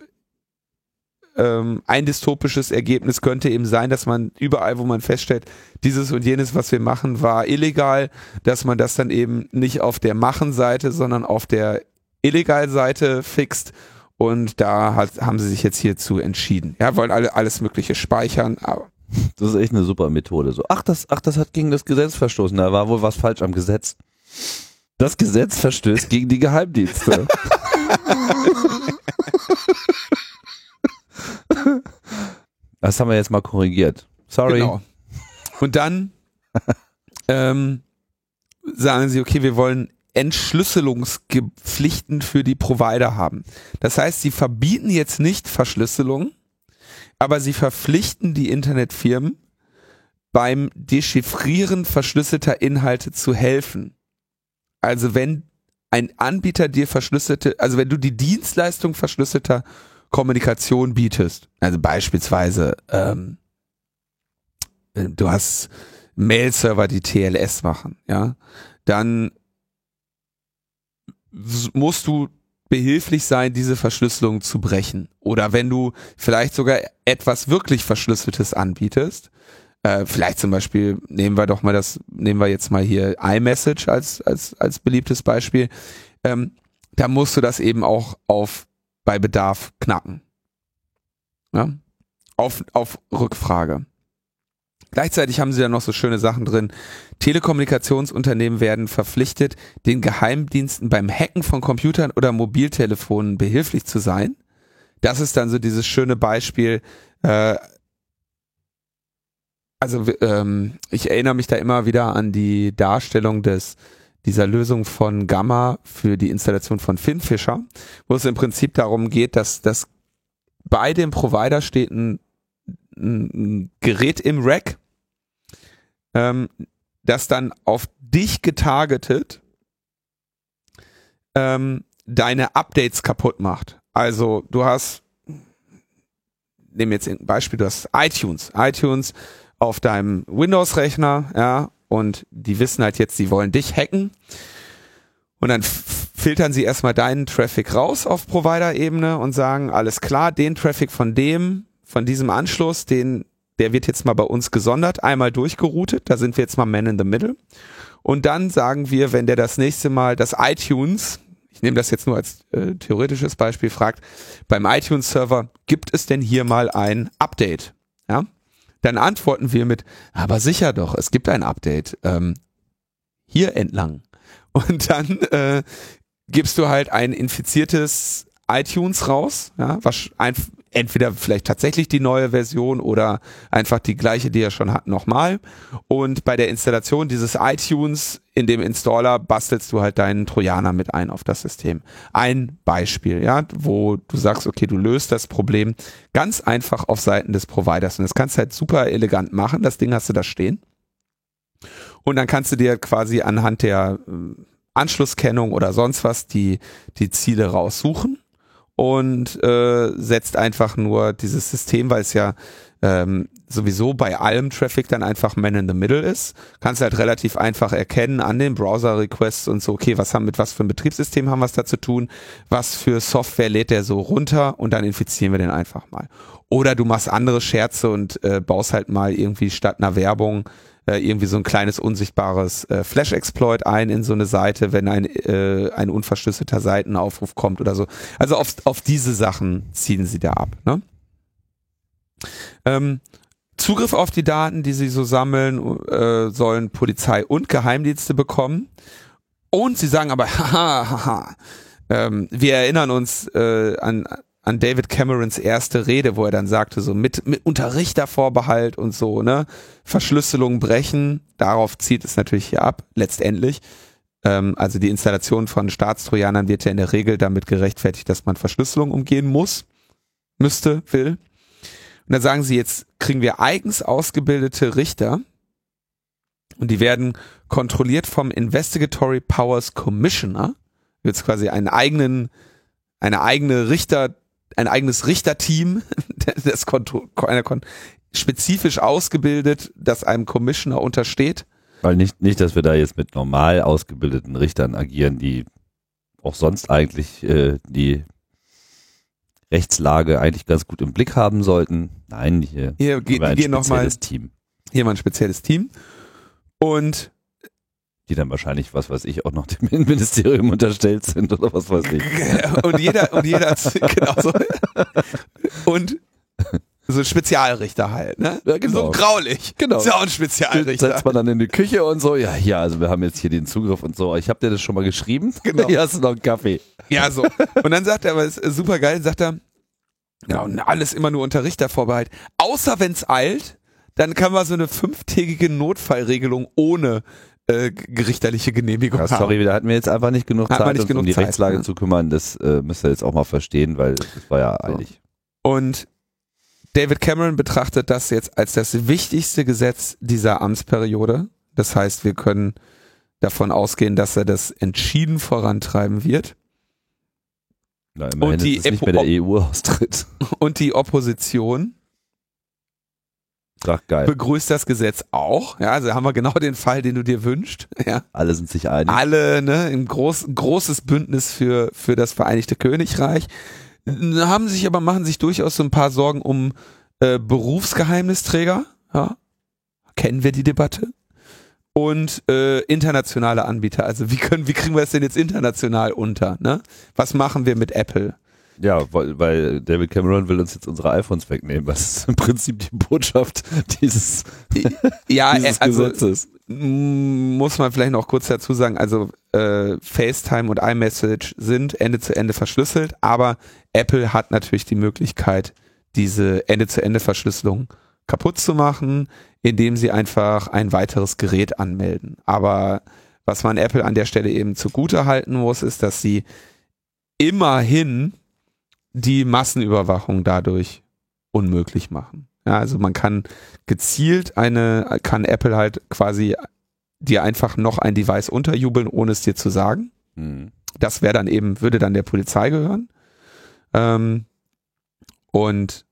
ähm, ein dystopisches Ergebnis könnte eben sein, dass man überall, wo man feststellt, dieses und jenes, was wir machen, war illegal, dass man das dann eben nicht auf der Machen-Seite, sondern auf der Illegal-Seite fixt. Und da hat, haben sie sich jetzt hierzu entschieden. Ja, wollen alle alles Mögliche speichern, aber Das ist echt eine super Methode. So, ach, das, ach, das hat gegen das Gesetz verstoßen. Da war wohl was falsch am Gesetz. Das Gesetz verstößt gegen die Geheimdienste. <laughs> Das haben wir jetzt mal korrigiert. Sorry. Genau. Und dann <laughs> ähm, sagen sie, okay, wir wollen Entschlüsselungspflichten für die Provider haben. Das heißt, sie verbieten jetzt nicht Verschlüsselung, aber sie verpflichten die Internetfirmen beim Dechiffrieren verschlüsselter Inhalte zu helfen. Also wenn ein Anbieter dir verschlüsselte, also wenn du die Dienstleistung verschlüsselter Kommunikation bietest, also beispielsweise ähm, du hast Mail-Server, die TLS machen, ja, dann musst du behilflich sein, diese Verschlüsselung zu brechen. Oder wenn du vielleicht sogar etwas wirklich Verschlüsseltes anbietest, äh, vielleicht zum Beispiel nehmen wir doch mal das, nehmen wir jetzt mal hier iMessage als als als beliebtes Beispiel, ähm, da musst du das eben auch auf bei Bedarf knacken. Ja? Auf auf Rückfrage. Gleichzeitig haben sie da noch so schöne Sachen drin. Telekommunikationsunternehmen werden verpflichtet, den Geheimdiensten beim Hacken von Computern oder Mobiltelefonen behilflich zu sein. Das ist dann so dieses schöne Beispiel. Äh, also ähm, ich erinnere mich da immer wieder an die Darstellung des dieser Lösung von Gamma für die Installation von Finfisher, wo es im Prinzip darum geht, dass, dass bei dem Provider steht ein, ein Gerät im Rack, ähm, das dann auf dich getargetet ähm, deine Updates kaputt macht. Also du hast, nehmen jetzt ein Beispiel, du hast iTunes, iTunes auf deinem Windows-Rechner, ja, und die wissen halt jetzt, sie wollen dich hacken. Und dann filtern sie erstmal deinen Traffic raus auf Provider-Ebene und sagen, alles klar, den Traffic von dem, von diesem Anschluss, den, der wird jetzt mal bei uns gesondert, einmal durchgeroutet, da sind wir jetzt mal Man in the Middle. Und dann sagen wir, wenn der das nächste Mal das iTunes, ich nehme das jetzt nur als äh, theoretisches Beispiel, fragt, beim iTunes-Server, gibt es denn hier mal ein Update? Ja? Dann antworten wir mit, aber sicher doch, es gibt ein Update. Ähm, hier entlang. Und dann äh, gibst du halt ein infiziertes iTunes raus, ja, was ein, entweder vielleicht tatsächlich die neue Version oder einfach die gleiche, die er schon hat, nochmal. Und bei der Installation dieses iTunes in dem Installer bastelst du halt deinen Trojaner mit ein auf das System. Ein Beispiel, ja, wo du sagst, okay, du löst das Problem ganz einfach auf Seiten des Providers. Und das kannst du halt super elegant machen. Das Ding hast du da stehen. Und dann kannst du dir quasi anhand der äh, Anschlusskennung oder sonst was die, die Ziele raussuchen und äh, setzt einfach nur dieses System, weil es ja ähm, sowieso bei allem Traffic dann einfach Man in the Middle ist, kannst halt relativ einfach erkennen an den Browser-Requests und so, okay, was haben mit was für ein Betriebssystem haben wir es da zu tun, was für Software lädt der so runter? Und dann infizieren wir den einfach mal. Oder du machst andere Scherze und äh, baust halt mal irgendwie statt einer Werbung äh, irgendwie so ein kleines unsichtbares äh, Flash-Exploit ein in so eine Seite, wenn ein, äh, ein unverschlüsselter Seitenaufruf kommt oder so. Also auf, auf diese Sachen ziehen sie da ab. Ne? Ähm, Zugriff auf die Daten, die sie so sammeln, äh, sollen Polizei und Geheimdienste bekommen. Und sie sagen aber, <laughs> haha, haha, ähm, wir erinnern uns äh, an an David Camerons erste Rede, wo er dann sagte, so mit, mit Unterrichtervorbehalt und so, ne, Verschlüsselung brechen, darauf zieht es natürlich hier ab, letztendlich. Ähm, also die Installation von Staatstrojanern wird ja in der Regel damit gerechtfertigt, dass man Verschlüsselung umgehen muss, müsste, will. Und dann sagen sie, jetzt kriegen wir eigens ausgebildete Richter und die werden kontrolliert vom Investigatory Powers Commissioner, jetzt quasi einen eigenen, eine eigene Richter ein eigenes Richterteam, <laughs> das Konto, eine, spezifisch ausgebildet, das einem Commissioner untersteht. Weil nicht, nicht, dass wir da jetzt mit normal ausgebildeten Richtern agieren, die auch sonst eigentlich äh, die Rechtslage eigentlich ganz gut im Blick haben sollten. Nein, hier, hier geht, ein spezielles noch mal, Team. Hier mal ein spezielles Team. Und die dann wahrscheinlich, was weiß ich, auch noch dem <laughs> Innenministerium unterstellt sind oder was weiß ich. <laughs> und jeder, und jeder, genau so. Und so ein Spezialrichter halt, ne? Ja, genau. So graulich. Genau. Ist ja auch ein Spezialrichter. Setzt man dann in die Küche und so, ja, hier, also wir haben jetzt hier den Zugriff und so. Ich habe dir das schon mal geschrieben. Genau. <laughs> Hier hast du noch einen Kaffee. Ja, so. Und dann sagt er, aber ist super geil, sagt er, ja, und alles immer nur unter Richtervorbehalt. Außer wenn's eilt, dann kann man so eine fünftägige Notfallregelung ohne äh, gerichterliche Genehmigung ja, sorry, da hatten wir jetzt einfach nicht genug Zeit, nicht uns genug um die Zeit, Rechtslage ja. zu kümmern. Das äh, müsst ihr jetzt auch mal verstehen, weil das war ja So. eilig. Und David Cameron betrachtet das jetzt als das wichtigste Gesetz dieser Amtsperiode. Das heißt, wir können davon ausgehen, dass er das entschieden vorantreiben wird. Na, Und die nicht mehr der Epo- EU-Austritt. <laughs> Und die Opposition Sag geil. begrüßt das Gesetz auch. Ja, also haben wir genau den Fall, den du dir wünschst. Ja. Alle sind sich einig. Alle, ne, ein groß, großes Bündnis für, für das Vereinigte Königreich. Haben sich aber, machen sich durchaus so ein paar Sorgen um äh, Berufsgeheimnisträger. Ja. Kennen wir die Debatte? Und äh, internationale Anbieter. Also wie können, wie kriegen wir es denn jetzt international unter? Ne? Was machen wir mit Apple? Ja, weil, weil David Cameron will uns jetzt unsere iPhones wegnehmen. Was ist im Prinzip die Botschaft dieses, Ja, <laughs> dieses also Gesetzes? Mm, muss man vielleicht noch kurz dazu sagen, also äh, FaceTime und iMessage sind Ende zu Ende verschlüsselt, aber Apple hat natürlich die Möglichkeit, diese Ende zu Ende Verschlüsselung kaputt zu machen, indem sie einfach ein weiteres Gerät anmelden. Aber was man Apple an der Stelle eben zugute halten muss, ist, dass sie immerhin die Massenüberwachung dadurch unmöglich machen. Ja, also man kann gezielt eine, kann Apple halt quasi dir einfach noch ein Device unterjubeln, ohne es dir zu sagen. Mhm. Das wäre dann eben, würde dann der Polizei gehören. Ähm, und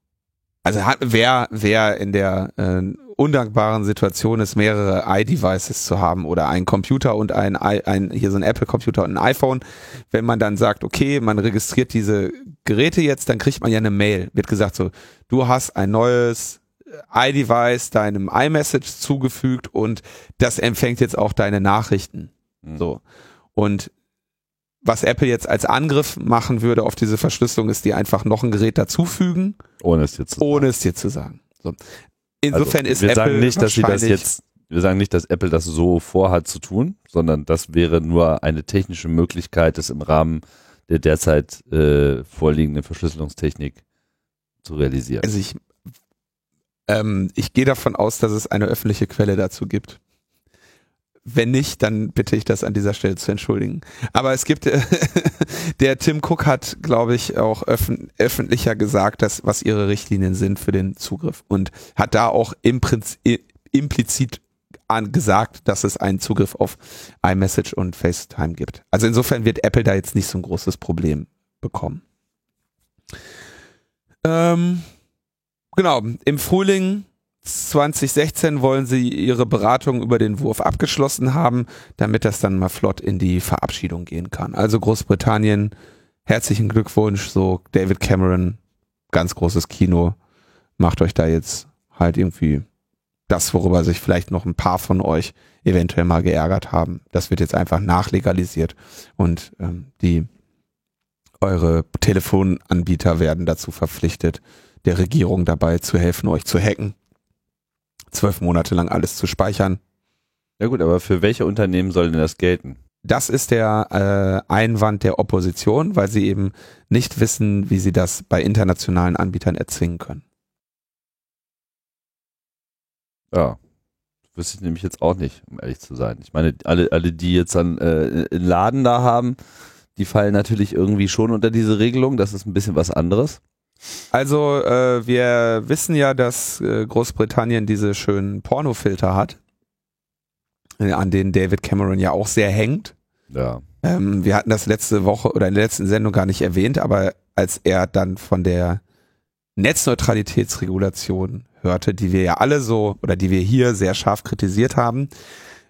also wer, wer in der äh, undankbaren Situation ist, mehrere iDevices zu haben oder ein Computer und ein, ein hier so ein Apple-Computer und ein iPhone, wenn man dann sagt, okay, man registriert diese Geräte jetzt, dann kriegt man ja eine Mail. Wird gesagt so, du hast ein neues iDevice deinem iMessage zugefügt und das empfängt jetzt auch deine Nachrichten. Mhm. So. Und was Apple jetzt als Angriff machen würde auf diese Verschlüsselung, ist die einfach noch ein Gerät dazufügen, ohne es dir zu sagen. Ohne es dir zu sagen. So. Insofern also, ist wir Apple sagen nicht, dass sie das jetzt, wir sagen nicht, dass Apple das so vorhat zu tun, sondern das wäre nur eine technische Möglichkeit, das im Rahmen der derzeit äh, vorliegenden Verschlüsselungstechnik zu realisieren. Also ich, ähm, ich gehe davon aus, dass es eine öffentliche Quelle dazu gibt. Wenn nicht, dann bitte ich das an dieser Stelle zu entschuldigen. Aber es gibt, äh, <laughs> der Tim Cook hat, glaube ich, auch öffn öffentlicher gesagt, dass, was ihre Richtlinien sind für den Zugriff und hat da auch im Prinzip, implizit gesagt, dass es einen Zugriff auf iMessage und FaceTime gibt. Also insofern wird Apple da jetzt nicht so ein großes Problem bekommen. Ähm, genau, im Frühling 2016 wollen sie ihre Beratung über den Wurf abgeschlossen haben, damit das dann mal flott in die Verabschiedung gehen kann. Also Großbritannien, herzlichen Glückwunsch, so David Cameron, ganz großes Kino, macht euch da jetzt halt irgendwie das, worüber sich vielleicht noch ein paar von euch eventuell mal geärgert haben. Das wird jetzt einfach nachlegalisiert und ähm, die eure Telefonanbieter werden dazu verpflichtet, der Regierung dabei zu helfen, euch zu hacken zwölf Monate lang alles zu speichern. Ja gut, aber für welche Unternehmen soll denn das gelten? Das ist der äh, Einwand der Opposition, weil sie eben nicht wissen, wie sie das bei internationalen Anbietern erzwingen können. Ja, wüsste ich nämlich jetzt auch nicht, um ehrlich zu sein. Ich meine, alle, alle die jetzt dann äh, einen Laden da haben, die fallen natürlich irgendwie schon unter diese Regelung. Das ist ein bisschen was anderes. Also äh, wir wissen ja, dass äh, Großbritannien diese schönen Pornofilter hat, äh, an denen David Cameron ja auch sehr hängt. Ja. Ähm, wir hatten das letzte Woche oder in der letzten Sendung gar nicht erwähnt, aber als er dann von der Netzneutralitätsregulation hörte, die wir ja alle so oder die wir hier sehr scharf kritisiert haben,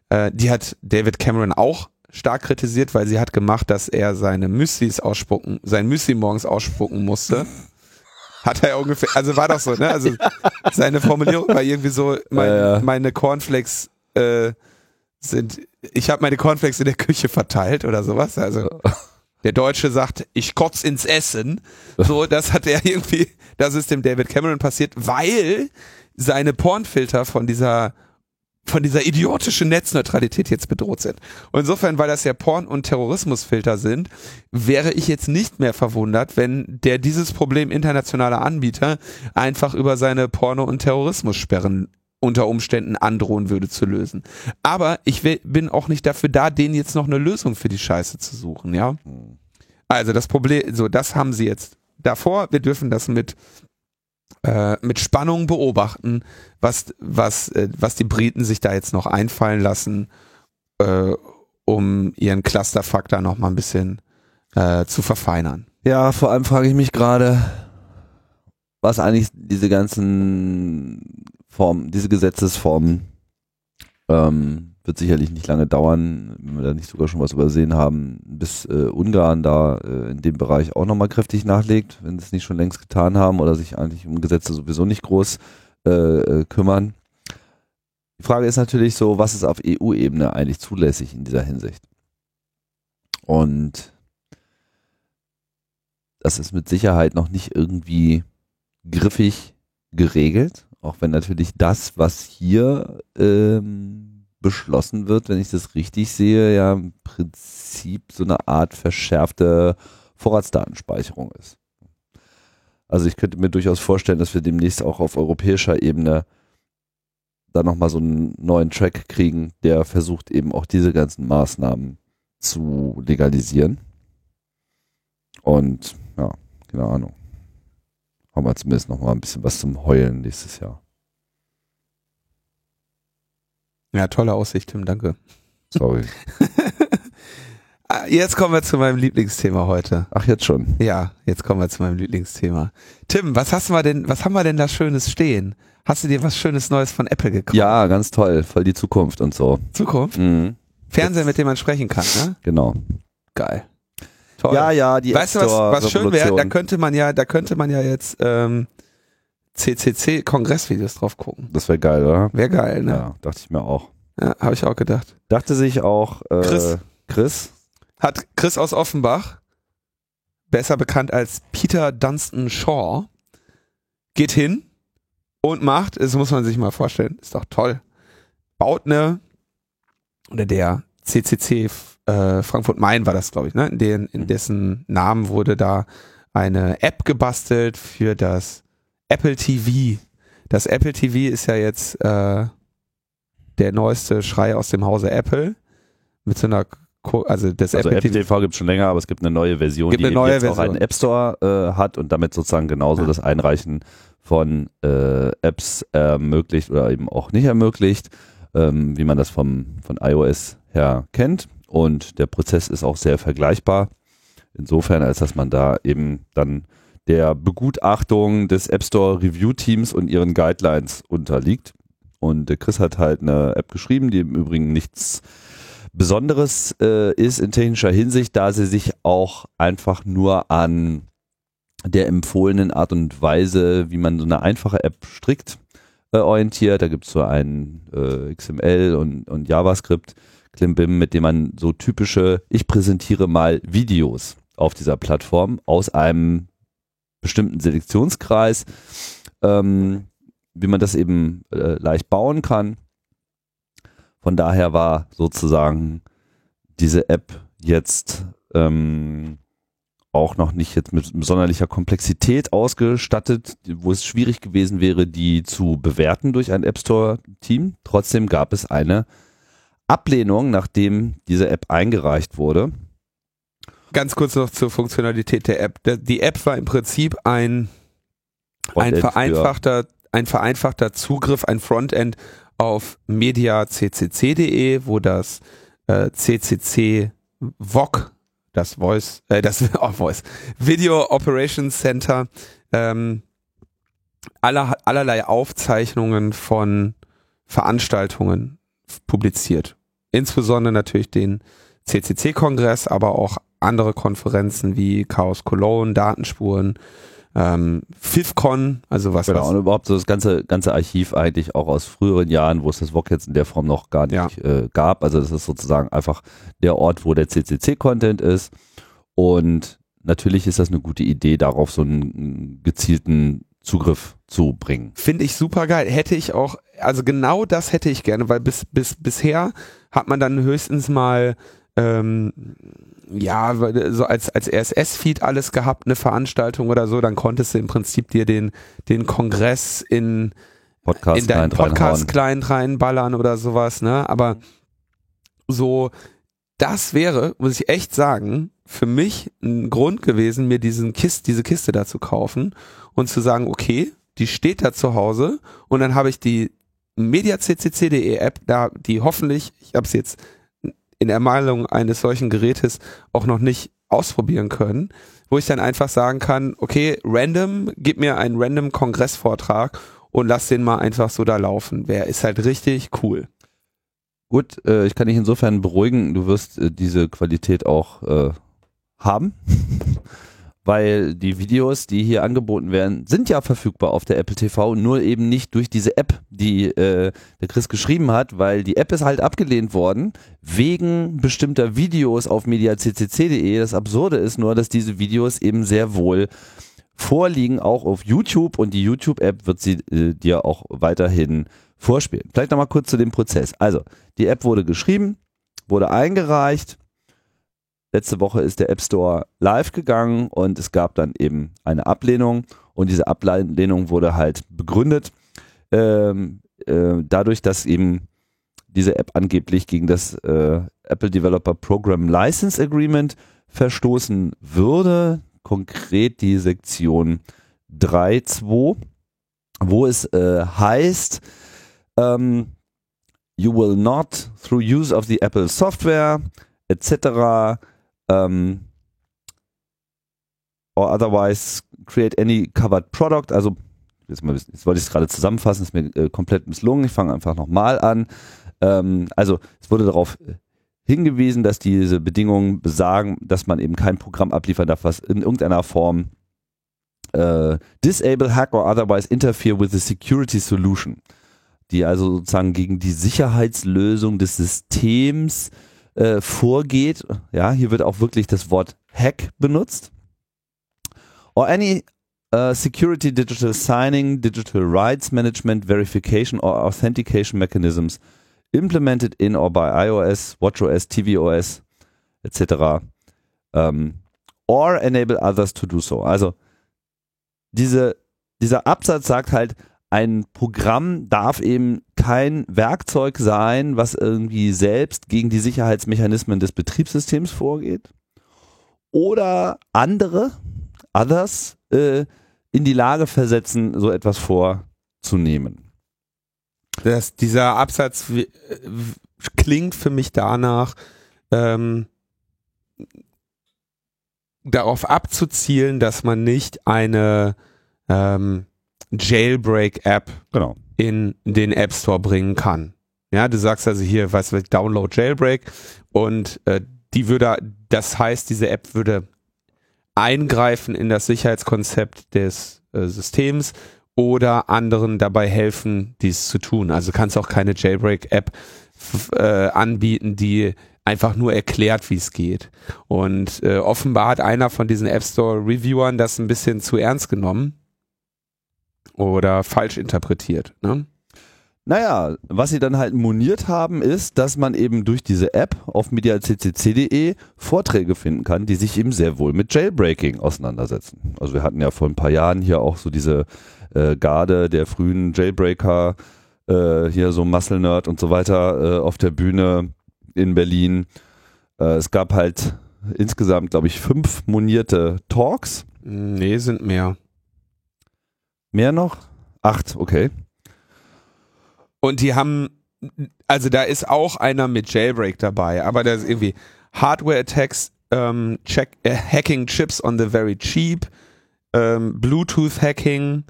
äh, die hat David Cameron auch stark kritisiert, weil sie hat gemacht, dass er seine Müslis ausspucken, sein Müsli morgens ausspucken musste. Hat er ungefähr, also war doch so, ne? Also seine Formulierung war irgendwie so, mein, ja, ja. meine Cornflakes äh, sind, ich habe meine Cornflakes in der Küche verteilt oder sowas. Also <laughs> der Deutsche sagt, ich kotz ins Essen. So, <laughs> das hat er irgendwie, das ist dem David Cameron passiert, weil seine Pornfilter von dieser von dieser idiotischen Netzneutralität jetzt bedroht sind. Und insofern, weil das ja Porn- und Terrorismusfilter sind, wäre ich jetzt nicht mehr verwundert, wenn der dieses Problem internationaler Anbieter einfach über seine Porno- und Terrorismussperren unter Umständen androhen würde zu lösen. Aber ich will, bin auch nicht dafür da, denen jetzt noch eine Lösung für die Scheiße zu suchen, ja. Also das Problem, so das haben sie jetzt davor. Wir dürfen das mit äh, mit Spannung beobachten, was, was, äh, was die Briten sich da jetzt noch einfallen lassen, äh, um ihren Clusterfaktor noch mal ein bisschen äh, zu verfeinern. Ja, vor allem frage ich mich gerade, was eigentlich diese ganzen Formen, diese Gesetzesformen ähm, wird sicherlich nicht lange dauern, wenn wir da nicht sogar schon was übersehen haben, bis äh, Ungarn da äh, in dem Bereich auch nochmal kräftig nachlegt, wenn sie es nicht schon längst getan haben oder sich eigentlich um Gesetze sowieso nicht groß äh, äh kümmern. Die Frage ist natürlich so, was ist auf EU-Ebene eigentlich zulässig in dieser Hinsicht? Und das ist mit Sicherheit noch nicht irgendwie griffig geregelt, auch wenn natürlich das, was hier ähm, beschlossen wird, wenn ich das richtig sehe, ja im Prinzip so eine Art verschärfte Vorratsdatenspeicherung ist. Also ich könnte mir durchaus vorstellen, dass wir demnächst auch auf europäischer Ebene da nochmal so einen neuen Track kriegen, der versucht eben auch diese ganzen Maßnahmen zu legalisieren. Und ja, keine Ahnung. Haben wir zumindest nochmal ein bisschen was zum Heulen nächstes Jahr. Ja, tolle Aussicht, Tim, danke. Sorry. <laughs> Ah, jetzt kommen wir zu meinem Lieblingsthema heute. Ach, jetzt schon. Ja, jetzt kommen wir zu meinem Lieblingsthema. Tim, was hast wir denn, was haben wir denn da Schönes stehen? Hast du dir was Schönes Neues von Apple gekauft? Ja, ganz toll. Voll die Zukunft und so. Zukunft? Mhm. Fernseher, mit dem man sprechen kann, ne? Genau. Geil. Toll. Ja, ja, die weißt du, was, was schön wäre? Da könnte man ja, da könnte man ja jetzt ähm, CCC-Kongressvideos drauf gucken. Das wäre geil, oder? Wäre geil, ne? Ja, dachte ich mir auch. Ja, habe ich auch gedacht. Dachte sich auch äh, Chris. Chris. Hat Chris aus Offenbach, besser bekannt als Peter Dunstan Shaw, geht hin und macht, das muss man sich mal vorstellen, ist doch toll, baut eine, oder der CCC äh, Frankfurt Main war das, glaube ich, ne? in, den, in dessen Namen wurde da eine App gebastelt für das Apple TV. Das Apple TV ist ja jetzt äh, der neueste Schrei aus dem Hause Apple mit so einer also das Also Apple Apple TV TV gibt es schon länger, aber es gibt eine neue Version, die eine eben neue jetzt auch Version. einen App Store äh, hat und damit sozusagen genauso Ja. das Einreichen von äh, Apps ermöglicht oder eben auch nicht ermöglicht, ähm, wie man das vom, von iOS her kennt. Und der Prozess ist auch sehr vergleichbar. Insofern, als dass man da eben dann der Begutachtung des App Store Review Teams und ihren Guidelines unterliegt. Und Chris hat halt eine App geschrieben, die im Übrigen nichts Besonderes äh, ist in technischer Hinsicht, da sie sich auch einfach nur an der empfohlenen Art und Weise, wie man so eine einfache App strickt, äh, orientiert. Da gibt es so ein äh, XML und, und JavaScript, Klimbim, mit dem man so typische, ich präsentiere mal Videos auf dieser Plattform aus einem bestimmten Selektionskreis, ähm, wie man das eben äh, leicht bauen kann. Von daher war sozusagen diese App jetzt ähm, auch noch nicht jetzt mit sonderlicher Komplexität ausgestattet, wo es schwierig gewesen wäre, die zu bewerten durch ein App Store Team. Trotzdem gab es eine Ablehnung, nachdem diese App eingereicht wurde. Ganz kurz noch zur Funktionalität der App. Die App war im Prinzip ein, ein, vereinfachter, ein vereinfachter Zugriff, ein Frontend auf mediaccc.de, wo das äh, CCC VOC, das Voice, äh, das <laughs> oh, Voice, Video Operations Center, ähm, aller, allerlei Aufzeichnungen von Veranstaltungen publiziert. Insbesondere natürlich den CCC-Kongress, aber auch andere Konferenzen wie Chaos Cologne, Datenspuren, ähm, FIFCon, also was, Genau, was und überhaupt so das ganze, ganze Archiv eigentlich auch aus früheren Jahren, wo es das VOG jetzt in der Form noch gar nicht äh, gab. Also das ist sozusagen einfach der Ort, wo der CCC-Content ist. Und natürlich ist das eine gute Idee, darauf so einen gezielten Zugriff zu bringen. Finde ich super geil. Hätte ich auch, also genau das hätte ich gerne, weil bis, bis, bisher hat man dann höchstens mal, ähm, ja, so als, als RSS-Feed alles gehabt, eine Veranstaltung oder so, dann konntest du im Prinzip dir den, den Kongress in, Podcast in deinen. Podcast-Client reinballern oder sowas, ne? Aber so, das wäre, muss ich echt sagen, für mich ein Grund gewesen, mir diesen Kist, diese Kiste da zu kaufen und zu sagen, okay, die steht da zu Hause und dann habe ich die MediaCCC.de App, da die hoffentlich, ich habe es jetzt in Ermalung eines solchen Gerätes auch noch nicht ausprobieren können, wo ich dann einfach sagen kann, okay, random, gib mir einen random Kongressvortrag und lass den mal einfach so da laufen. Wer ist halt richtig cool. Gut, äh, ich kann dich insofern beruhigen, du wirst äh, diese Qualität auch äh, haben, <laughs> weil die Videos, die hier angeboten werden, sind ja verfügbar auf der Apple TV, nur eben nicht durch diese App, die äh, der Chris geschrieben hat, weil die App ist halt abgelehnt worden wegen bestimmter Videos auf mediaccc.de. Das Absurde ist nur, dass diese Videos eben sehr wohl vorliegen, auch auf YouTube und die YouTube-App wird sie äh, dir auch weiterhin vorspielen. Vielleicht nochmal kurz zu dem Prozess. Also, die App wurde geschrieben, wurde eingereicht. Letzte Woche ist der App Store live gegangen und es gab dann eben eine Ablehnung und diese Ablehnung wurde halt begründet. Ähm, äh, dadurch, dass eben diese App angeblich gegen das äh, Apple Developer Program License Agreement verstoßen würde, konkret die Sektion 3.2, wo es äh, heißt, ähm, you will not through use of the Apple software etc. Um, or otherwise create any covered product. Also jetzt, mal, jetzt wollte ich es gerade zusammenfassen, ist mir äh, komplett misslungen. Ich fange einfach nochmal an. Ähm, also es wurde darauf hingewiesen, dass diese Bedingungen besagen, dass man eben kein Programm abliefern darf, was in irgendeiner Form äh, disable, hack or otherwise interfere with the security solution, die also sozusagen gegen die Sicherheitslösung des Systems äh, vorgeht. Ja, hier wird auch wirklich das Wort Hack benutzt. Or any uh, security digital signing, digital rights management, verification or authentication mechanisms implemented in or by iOS, WatchOS, tvOS, etc. Um, or enable others to do so. Also diese, dieser Absatz sagt halt, ein Programm darf eben kein Werkzeug sein, was irgendwie selbst gegen die Sicherheitsmechanismen des Betriebssystems vorgeht oder andere, others, äh, in die Lage versetzen, so etwas vorzunehmen. Das, dieser Absatz klingt für mich danach, ähm, darauf abzuzielen, dass man nicht eine ähm, Jailbreak-App genau. in den App Store bringen kann. Ja, du sagst also hier, was wird Download Jailbreak und äh, die würde, das heißt, diese App würde eingreifen in das Sicherheitskonzept des äh, Systems oder anderen dabei helfen, dies zu tun. Also kannst auch keine Jailbreak-App äh, anbieten, die einfach nur erklärt, wie es geht. Und äh, offenbar hat einer von diesen App Store Reviewern das ein bisschen zu ernst genommen oder falsch interpretiert. Ne? Naja, was sie dann halt moniert haben, ist, dass man eben durch diese App auf mediaccc.de Vorträge finden kann, die sich eben sehr wohl mit Jailbreaking auseinandersetzen. Also wir hatten ja vor ein paar Jahren hier auch so diese äh, Garde der frühen Jailbreaker, äh, hier so Muscle Nerd und so weiter äh, auf der Bühne in Berlin. Äh, es gab halt insgesamt, glaube ich, fünf monierte Talks. Nee, sind mehr. Mehr noch? Acht, okay. Und die haben, also da ist auch einer mit Jailbreak dabei, aber da ist irgendwie Hardware Attacks, ähm, check, äh, Hacking Chips on the very cheap, ähm, Bluetooth Hacking,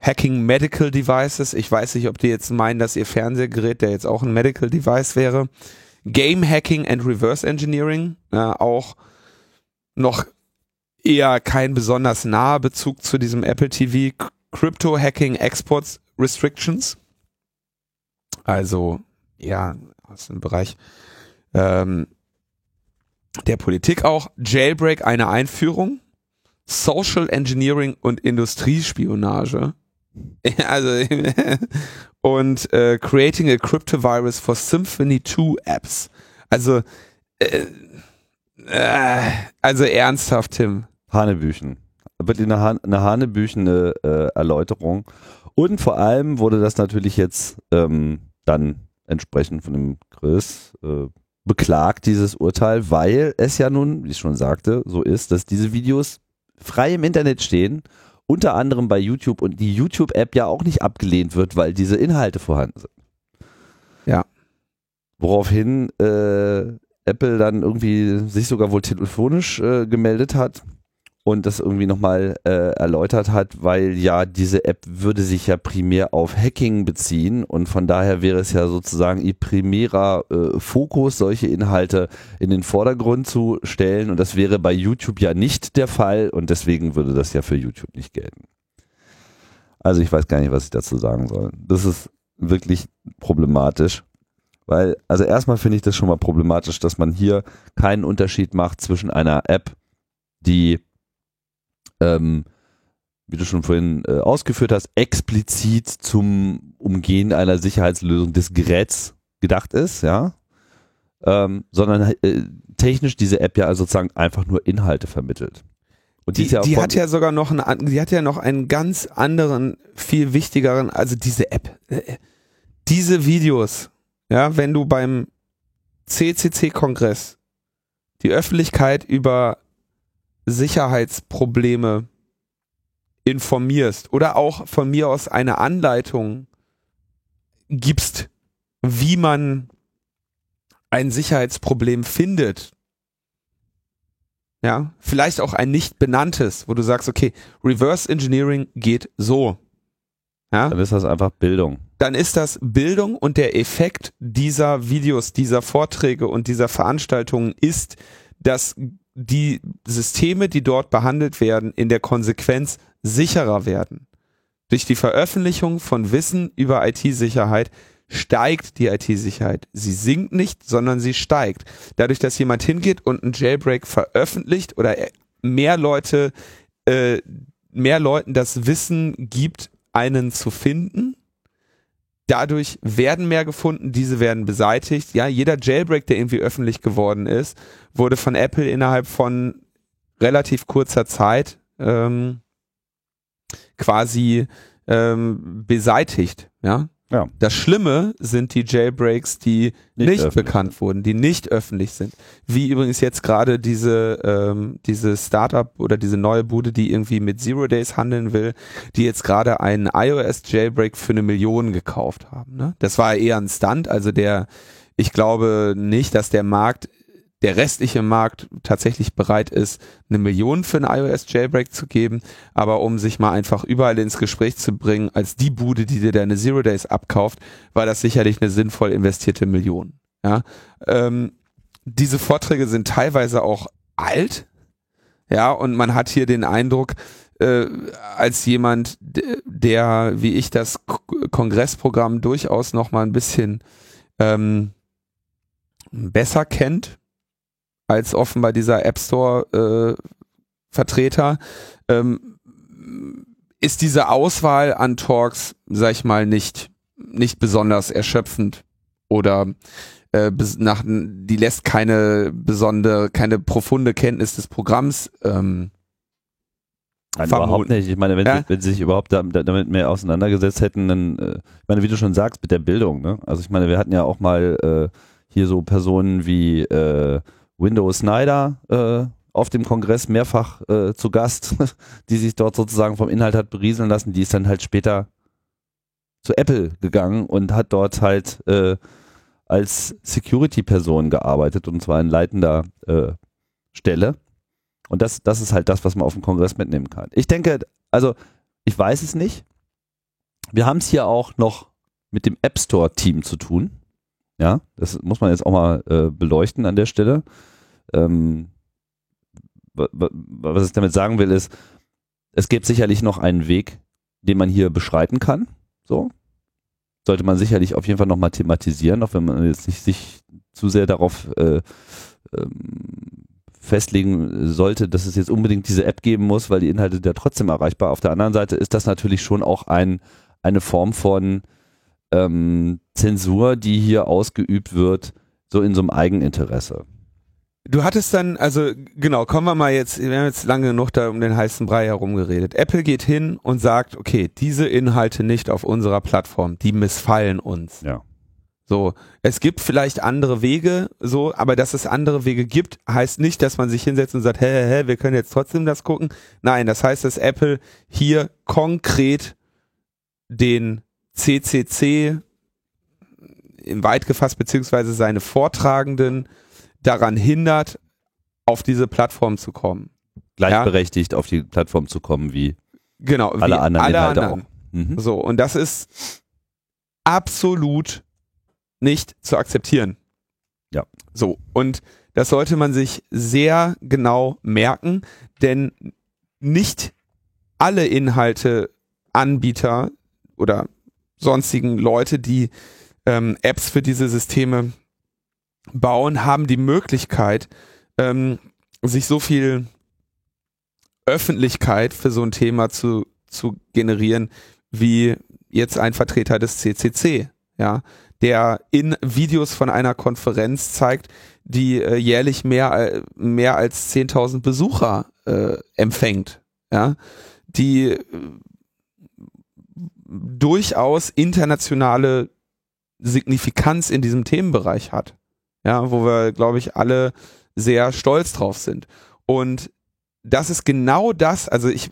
Hacking Medical Devices. Ich weiß nicht, ob die jetzt meinen, dass ihr Fernsehgerät, der jetzt auch ein Medical Device wäre. Game Hacking and Reverse Engineering, ja, auch noch eher kein besonders naher Bezug zu diesem Apple TV. Crypto Hacking Exports Restrictions. Also, ja, aus dem Bereich ähm, der Politik auch. Jailbreak, eine Einführung. Social Engineering und Industriespionage. <laughs> Also, <laughs> und äh, Creating a Cryptovirus for Symphony 2 Apps. Also, äh, äh, also ernsthaft, Tim. Hanebüchen. Wirklich eine, Han eine hanebüchene äh, Erläuterung. Und vor allem wurde das natürlich jetzt ähm, dann entsprechend von dem Chris äh, beklagt, dieses Urteil, weil es ja nun, wie ich schon sagte, so ist, dass diese Videos frei im Internet stehen, unter anderem bei YouTube und die YouTube-App ja auch nicht abgelehnt wird, weil diese Inhalte vorhanden sind. Ja. Woraufhin äh, Apple dann irgendwie sich sogar wohl telefonisch äh, gemeldet hat und das irgendwie nochmal äh, erläutert hat, weil ja diese App würde sich ja primär auf Hacking beziehen und von daher wäre es ja sozusagen ihr primärer äh, Fokus, solche Inhalte in den Vordergrund zu stellen und das wäre bei YouTube ja nicht der Fall und deswegen würde das ja für YouTube nicht gelten. Also ich weiß gar nicht, was ich dazu sagen soll. Das ist wirklich problematisch. Weil, also erstmal finde ich das schon mal problematisch, dass man hier keinen Unterschied macht zwischen einer App, die ähm, wie du schon vorhin äh, ausgeführt hast, explizit zum Umgehen einer Sicherheitslösung des Geräts gedacht ist, ja, ähm, sondern äh, technisch diese App ja also sozusagen einfach nur Inhalte vermittelt. Und die, die, ja die hat ja sogar noch einen, die hat ja noch einen ganz anderen, viel wichtigeren, also diese App. Äh, diese Videos, ja, wenn du beim CCC-Kongress die Öffentlichkeit über Sicherheitsprobleme informierst oder auch von mir aus eine Anleitung gibst, wie man ein Sicherheitsproblem findet. Ja, vielleicht auch ein nicht benanntes, wo du sagst, okay, Reverse Engineering geht so. Ja? Dann ist das einfach Bildung. Dann ist das Bildung und der Effekt dieser Videos, dieser Vorträge und dieser Veranstaltungen ist, dass die Systeme, die dort behandelt werden, in der Konsequenz sicherer werden. Durch die Veröffentlichung von Wissen über IT-Sicherheit steigt die IT-Sicherheit. Sie sinkt nicht, sondern sie steigt. Dadurch, dass jemand hingeht und einen Jailbreak veröffentlicht oder mehr Leute, äh, mehr Leuten das Wissen gibt, einen zu finden. Dadurch werden mehr gefunden, diese werden beseitigt. Ja, jeder Jailbreak, der irgendwie öffentlich geworden ist, wurde von Apple innerhalb von relativ kurzer Zeit ähm, quasi ähm, beseitigt. Ja, ja. Das Schlimme sind die Jailbreaks, die nicht, nicht bekannt wurden, die nicht öffentlich sind. Wie übrigens jetzt gerade diese, ähm, diese Startup oder diese neue Bude, die irgendwie mit Zero Days handeln will, die jetzt gerade einen iOS Jailbreak für eine Million gekauft haben. Ne? Das war eher ein Stunt, also der, ich glaube nicht, dass der Markt der restliche Markt tatsächlich bereit ist, eine Million für einen iOS Jailbreak zu geben, aber um sich mal einfach überall ins Gespräch zu bringen, als die Bude, die dir deine Zero Days abkauft, war das sicherlich eine sinnvoll investierte Million. Ja, ähm, diese Vorträge sind teilweise auch alt, ja, und man hat hier den Eindruck, äh, als jemand, der, wie ich das Kongressprogramm durchaus noch mal ein bisschen ähm, besser kennt, als offenbar dieser App Store äh, Vertreter, ähm, ist diese Auswahl an Talks, sag ich mal, nicht, nicht besonders erschöpfend oder äh, nach, die lässt keine besondere, keine profunde Kenntnis des Programms ähm, Nein, überhaupt nicht. Ich meine, wenn, ja? sie, wenn sie sich überhaupt damit mehr auseinandergesetzt hätten, dann, äh, ich meine, wie du schon sagst, mit der Bildung, ne? Also ich meine, wir hatten ja auch mal äh, hier so Personen wie äh, Windows Snyder äh, auf dem Kongress mehrfach äh, zu Gast, <laughs> die sich dort sozusagen vom Inhalt hat berieseln lassen. Die ist dann halt später zu Apple gegangen und hat dort halt äh, als Security-Person gearbeitet und zwar in leitender äh, Stelle. Und das, das ist halt das, was man auf dem Kongress mitnehmen kann. Ich denke, also ich weiß es nicht. Wir haben es hier auch noch mit dem App Store-Team zu tun. Ja, das muss man jetzt auch mal äh, beleuchten an der Stelle. Ähm, was ich damit sagen will, ist, es gibt sicherlich noch einen Weg, den man hier beschreiten kann. So. Sollte man sicherlich auf jeden Fall nochmal thematisieren, auch wenn man jetzt nicht sich zu sehr darauf äh, ähm, festlegen sollte, dass es jetzt unbedingt diese App geben muss, weil die Inhalte ja trotzdem erreichbar. Auf der anderen Seite ist das natürlich schon auch ein, eine Form von ähm, Zensur, die hier ausgeübt wird, so in so einem Eigeninteresse. Du hattest dann, also genau, kommen wir mal jetzt, wir haben jetzt lange genug da um den heißen Brei herumgeredet. Apple geht hin und sagt, okay, diese Inhalte nicht auf unserer Plattform, die missfallen uns. Ja. So, es gibt vielleicht andere Wege, so, aber dass es andere Wege gibt, heißt nicht, dass man sich hinsetzt und sagt, hä, hä, hä, wir können jetzt trotzdem das gucken. Nein, das heißt, dass Apple hier konkret den CCC im weit gefasst, beziehungsweise seine Vortragenden daran hindert, auf diese Plattform zu kommen. Gleichberechtigt ja? auf die Plattform zu kommen, wie genau, alle wie anderen. Alle anderen. Mhm. So, und das ist absolut nicht zu akzeptieren. Ja. So, und das sollte man sich sehr genau merken, denn nicht alle Inhalte Anbieter oder sonstigen Leute, die ähm, Apps für diese Systeme bauen, haben die Möglichkeit, ähm, sich so viel Öffentlichkeit für so ein Thema zu, zu generieren, wie jetzt ein Vertreter des CCC, ja, der in Videos von einer Konferenz zeigt, die äh, jährlich mehr, äh, mehr als 10.000 Besucher äh, empfängt, ja, die äh, durchaus internationale Signifikanz in diesem Themenbereich hat. Ja, wo wir, glaube ich, alle sehr stolz drauf sind. Und das ist genau das, also ich,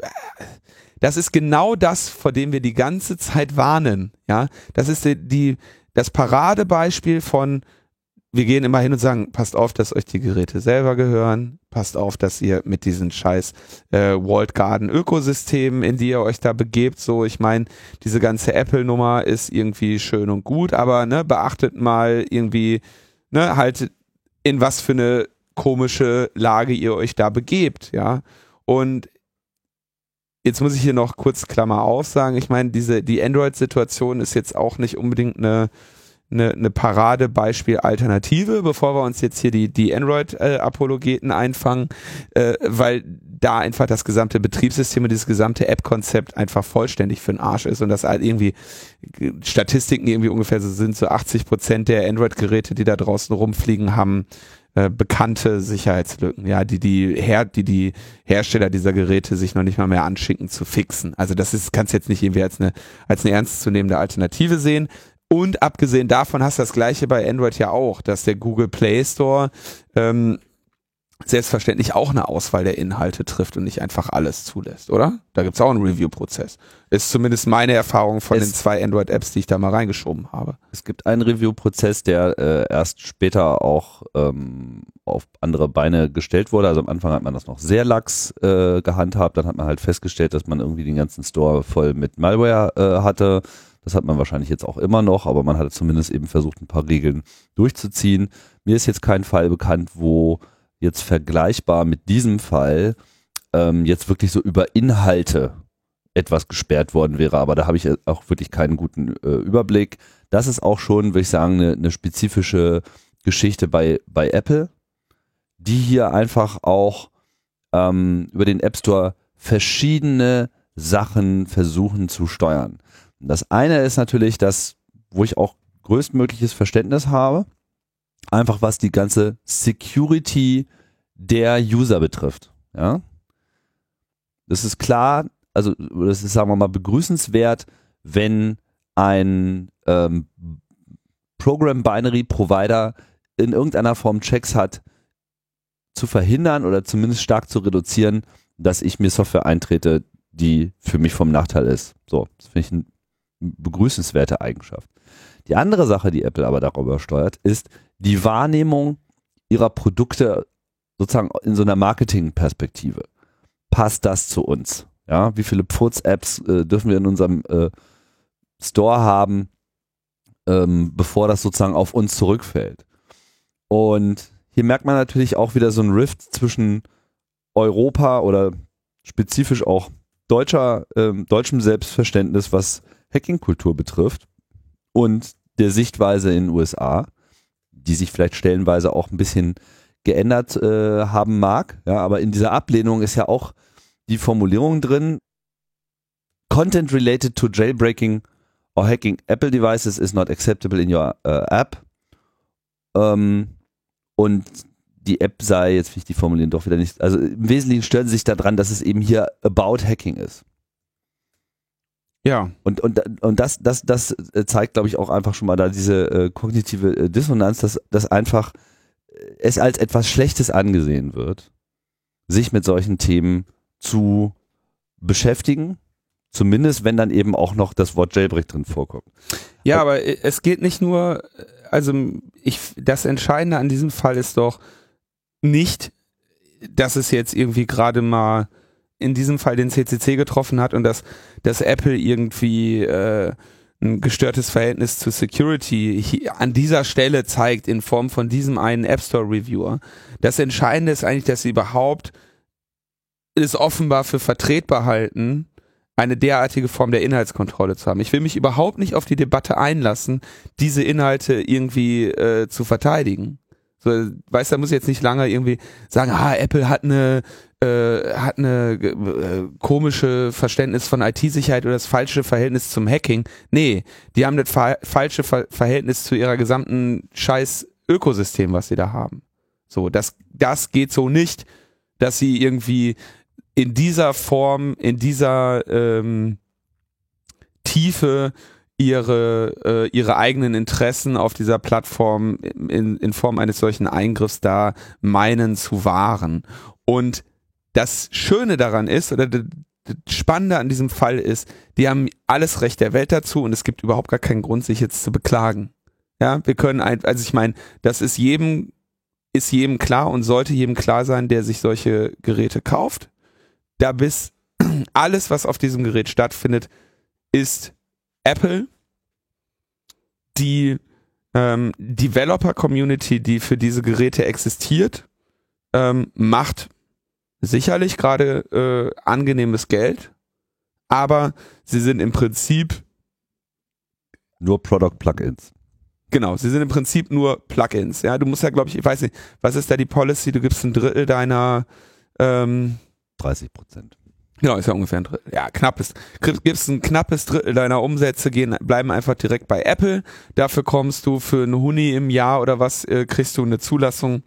das ist genau das, vor dem wir die ganze Zeit warnen. Ja, das ist die, die das Paradebeispiel von wir gehen immer hin und sagen, passt auf, dass euch die Geräte selber gehören, passt auf, dass ihr mit diesen scheiß äh, Walled Garden Ökosystemen, in die ihr euch da begebt, so, ich meine, diese ganze Apple-Nummer ist irgendwie schön und gut, aber ne, beachtet mal irgendwie, ne, halt in was für eine komische Lage ihr euch da begebt, ja. Und jetzt muss ich hier noch kurz Klammer auf sagen, ich meine, diese, die Android-Situation ist jetzt auch nicht unbedingt eine eine, eine Paradebeispiel-Alternative, bevor wir uns jetzt hier die, die Android-Apologeten einfangen, äh, weil da einfach das gesamte Betriebssystem und dieses gesamte App-Konzept einfach vollständig für den Arsch ist und das halt irgendwie Statistiken irgendwie ungefähr so sind, so 80 Prozent der Android-Geräte, die da draußen rumfliegen, haben äh, bekannte Sicherheitslücken, ja, die die, Her die die Hersteller dieser Geräte sich noch nicht mal mehr anschicken zu fixen. Also das ist, kannst jetzt nicht irgendwie als eine, als eine ernstzunehmende Alternative sehen. Und abgesehen davon hast du das gleiche bei Android ja auch, dass der Google Play Store ähm, selbstverständlich auch eine Auswahl der Inhalte trifft und nicht einfach alles zulässt, oder? Da gibt's auch einen Review-Prozess. Ist zumindest meine Erfahrung von es den zwei Android-Apps, die ich da mal reingeschoben habe. Es gibt einen Review-Prozess, der äh, erst später auch ähm, auf andere Beine gestellt wurde. Also am Anfang hat man das noch sehr lax äh, gehandhabt, dann hat man halt festgestellt, dass man irgendwie den ganzen Store voll mit Malware äh, hatte das hat man wahrscheinlich jetzt auch immer noch, aber man hat zumindest eben versucht, ein paar Regeln durchzuziehen. Mir ist jetzt kein Fall bekannt, wo jetzt vergleichbar mit diesem Fall ähm, jetzt wirklich so über Inhalte etwas gesperrt worden wäre, aber da habe ich auch wirklich keinen guten äh, Überblick. Das ist auch schon, würde ich sagen, eine, eine spezifische Geschichte bei, bei Apple, die hier einfach auch ähm, über den App Store verschiedene Sachen versuchen zu steuern. Das eine ist natürlich das, wo ich auch größtmögliches Verständnis habe, einfach was die ganze Security der User betrifft. Ja, das ist klar, also das ist sagen wir mal begrüßenswert, wenn ein ähm, Program Binary Provider in irgendeiner Form Checks hat, zu verhindern oder zumindest stark zu reduzieren, dass ich mir Software eintrete, die für mich vom Nachteil ist. So, das finde ich ein begrüßenswerte Eigenschaft. Die andere Sache, die Apple aber darüber steuert, ist die Wahrnehmung ihrer Produkte sozusagen in so einer Marketing-Perspektive. Passt das zu uns? Ja, wie viele Pfurz-Apps äh, dürfen wir in unserem äh, Store haben, ähm, bevor das sozusagen auf uns zurückfällt? Und hier merkt man natürlich auch wieder so ein Rift zwischen Europa oder spezifisch auch deutscher, ähm, deutschem Selbstverständnis, was Hacking-Kultur betrifft und der Sichtweise in den USA, die sich vielleicht stellenweise auch ein bisschen geändert äh, haben mag. Ja, aber in dieser Ablehnung ist ja auch die Formulierung drin, Content related to jailbreaking or hacking Apple devices is not acceptable in your uh, app. Ähm, und die App sei, jetzt will ich die formulieren doch wieder nicht, also im Wesentlichen stören sie sich daran, dass es eben hier about hacking ist. Ja. Und, und, und das, das, das zeigt, glaube ich, auch einfach schon mal da diese äh, kognitive äh, Dissonanz, dass, dass einfach äh, es als etwas Schlechtes angesehen wird, sich mit solchen Themen zu beschäftigen. Zumindest, wenn dann eben auch noch das Wort Jailbreak drin vorkommt. Ja, aber es geht nicht nur, also ich, das Entscheidende an diesem Fall ist doch nicht, dass es jetzt irgendwie gerade mal in diesem Fall den CCC getroffen hat und dass, dass Apple irgendwie äh, ein gestörtes Verhältnis zu Security an dieser Stelle zeigt in Form von diesem einen App Store Reviewer. Das Entscheidende ist eigentlich, dass sie überhaupt es offenbar für vertretbar halten, eine derartige Form der Inhaltskontrolle zu haben. Ich will mich überhaupt nicht auf die Debatte einlassen, diese Inhalte irgendwie äh, zu verteidigen. So, weißt du, da muss ich jetzt nicht lange irgendwie sagen, ah, Apple hat eine äh, hat eine äh, komische Verständnis von IT-Sicherheit oder das falsche Verhältnis zum Hacking. Nee, die haben das fa falsche Ver Verhältnis zu ihrer gesamten scheiß Ökosystem, was sie da haben. So, das, das geht so nicht, dass sie irgendwie in dieser Form, in dieser ähm, Tiefe ihre, äh, ihre eigenen Interessen auf dieser Plattform in, in Form eines solchen Eingriffs da meinen zu wahren. Und das Schöne daran ist, oder das Spannende an diesem Fall ist, die haben alles Recht der Welt dazu und es gibt überhaupt gar keinen Grund, sich jetzt zu beklagen. Ja, wir können ein, also ich meine, das ist jedem, ist jedem klar und sollte jedem klar sein, der sich solche Geräte kauft. Da bis <clears throat> alles, was auf diesem Gerät stattfindet, ist Apple, die ähm, Developer-Community, die für diese Geräte existiert, ähm, macht sicherlich gerade äh, angenehmes Geld, aber sie sind im Prinzip nur Product Plugins. Genau, sie sind im Prinzip nur Plugins. Ja, du musst ja, glaube ich, ich weiß nicht, was ist da die Policy? Du gibst ein Drittel deiner ähm, 30 Prozent. Genau, ist ja ungefähr ein Drittel. Ja, knappes. Gibst ein knappes Drittel deiner Umsätze gehen, bleiben einfach direkt bei Apple. Dafür kommst du für einen Huni im Jahr oder was, äh, kriegst du eine Zulassung.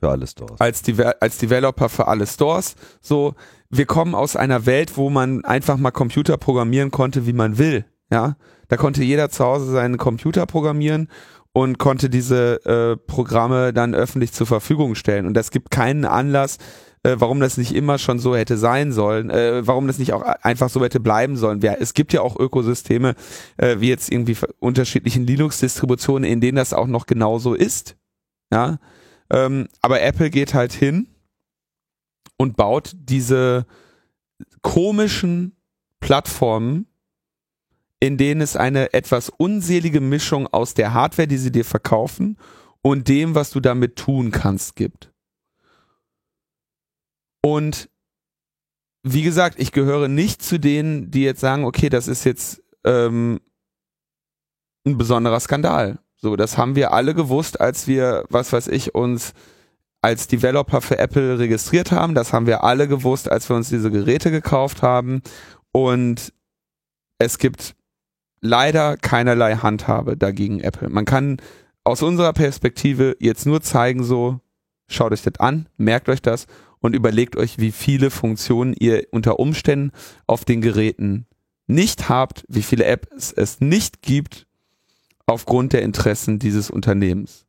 Für alle Stores. Als, Deve als Developer für alle Stores. So, wir kommen aus einer Welt, wo man einfach mal Computer programmieren konnte, wie man will. Ja, da konnte jeder zu Hause seinen Computer programmieren und konnte diese äh, Programme dann öffentlich zur Verfügung stellen. Und es gibt keinen Anlass, äh, warum das nicht immer schon so hätte sein sollen, äh, warum das nicht auch einfach so hätte bleiben sollen. Ja, es gibt ja auch Ökosysteme, äh, wie jetzt irgendwie unterschiedlichen Linux-Distributionen, in denen das auch noch genauso ist. Ja, ähm, aber Apple geht halt hin und baut diese komischen Plattformen, in denen es eine etwas unselige Mischung aus der Hardware, die sie dir verkaufen, und dem, was du damit tun kannst, gibt. Und wie gesagt, ich gehöre nicht zu denen, die jetzt sagen, okay, das ist jetzt ähm, ein besonderer Skandal. So, das haben wir alle gewusst, als wir, was weiß ich, uns als Developer für Apple registriert haben. Das haben wir alle gewusst, als wir uns diese Geräte gekauft haben. Und es gibt leider keinerlei Handhabe dagegen Apple. Man kann aus unserer Perspektive jetzt nur zeigen, so, schaut euch das an, merkt euch das und überlegt euch, wie viele Funktionen ihr unter Umständen auf den Geräten nicht habt, wie viele Apps es nicht gibt aufgrund der Interessen dieses Unternehmens.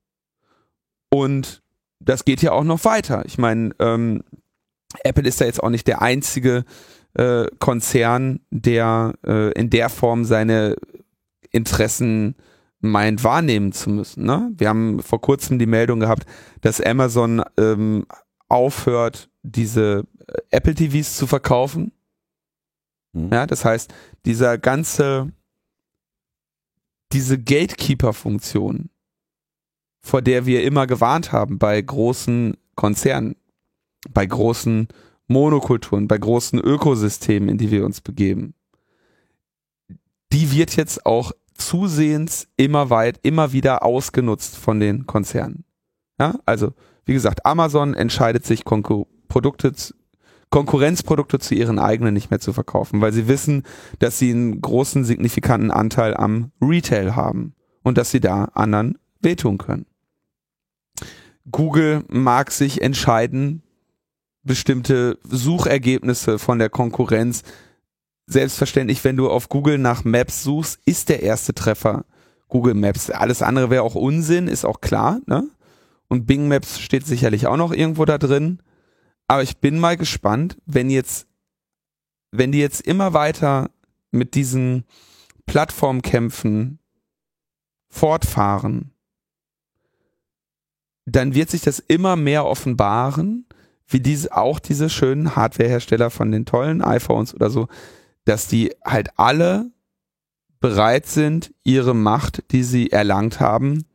Und das geht ja auch noch weiter. Ich meine, ähm, Apple ist ja jetzt auch nicht der einzige äh, Konzern, der äh, in der Form seine Interessen meint wahrnehmen zu müssen. Ne? Wir haben vor kurzem die Meldung gehabt, dass Amazon ähm, aufhört, diese äh, Apple TVs zu verkaufen. Mhm. Ja, das heißt, dieser ganze, diese Gatekeeper-Funktion, vor der wir immer gewarnt haben bei großen Konzernen, bei großen Monokulturen, bei großen Ökosystemen, in die wir uns begeben, die wird jetzt auch zusehends immer weit, immer wieder ausgenutzt von den Konzernen. Ja, also wie gesagt, Amazon entscheidet sich, Konkur Produkte, Konkurrenzprodukte zu ihren eigenen nicht mehr zu verkaufen, weil sie wissen, dass sie einen großen, signifikanten Anteil am Retail haben und dass sie da anderen wehtun können. Google mag sich entscheiden, bestimmte Suchergebnisse von der Konkurrenz. Selbstverständlich, wenn du auf Google nach Maps suchst, ist der erste Treffer Google Maps. Alles andere wäre auch Unsinn, ist auch klar. Ne? Und Bing Maps steht sicherlich auch noch irgendwo da drin. Aber ich bin mal gespannt, wenn jetzt, wenn die jetzt immer weiter mit diesen Plattformkämpfen fortfahren, dann wird sich das immer mehr offenbaren, wie diese, auch diese schönen Hardwarehersteller von den tollen iPhones oder so, dass die halt alle bereit sind, ihre Macht, die sie erlangt haben,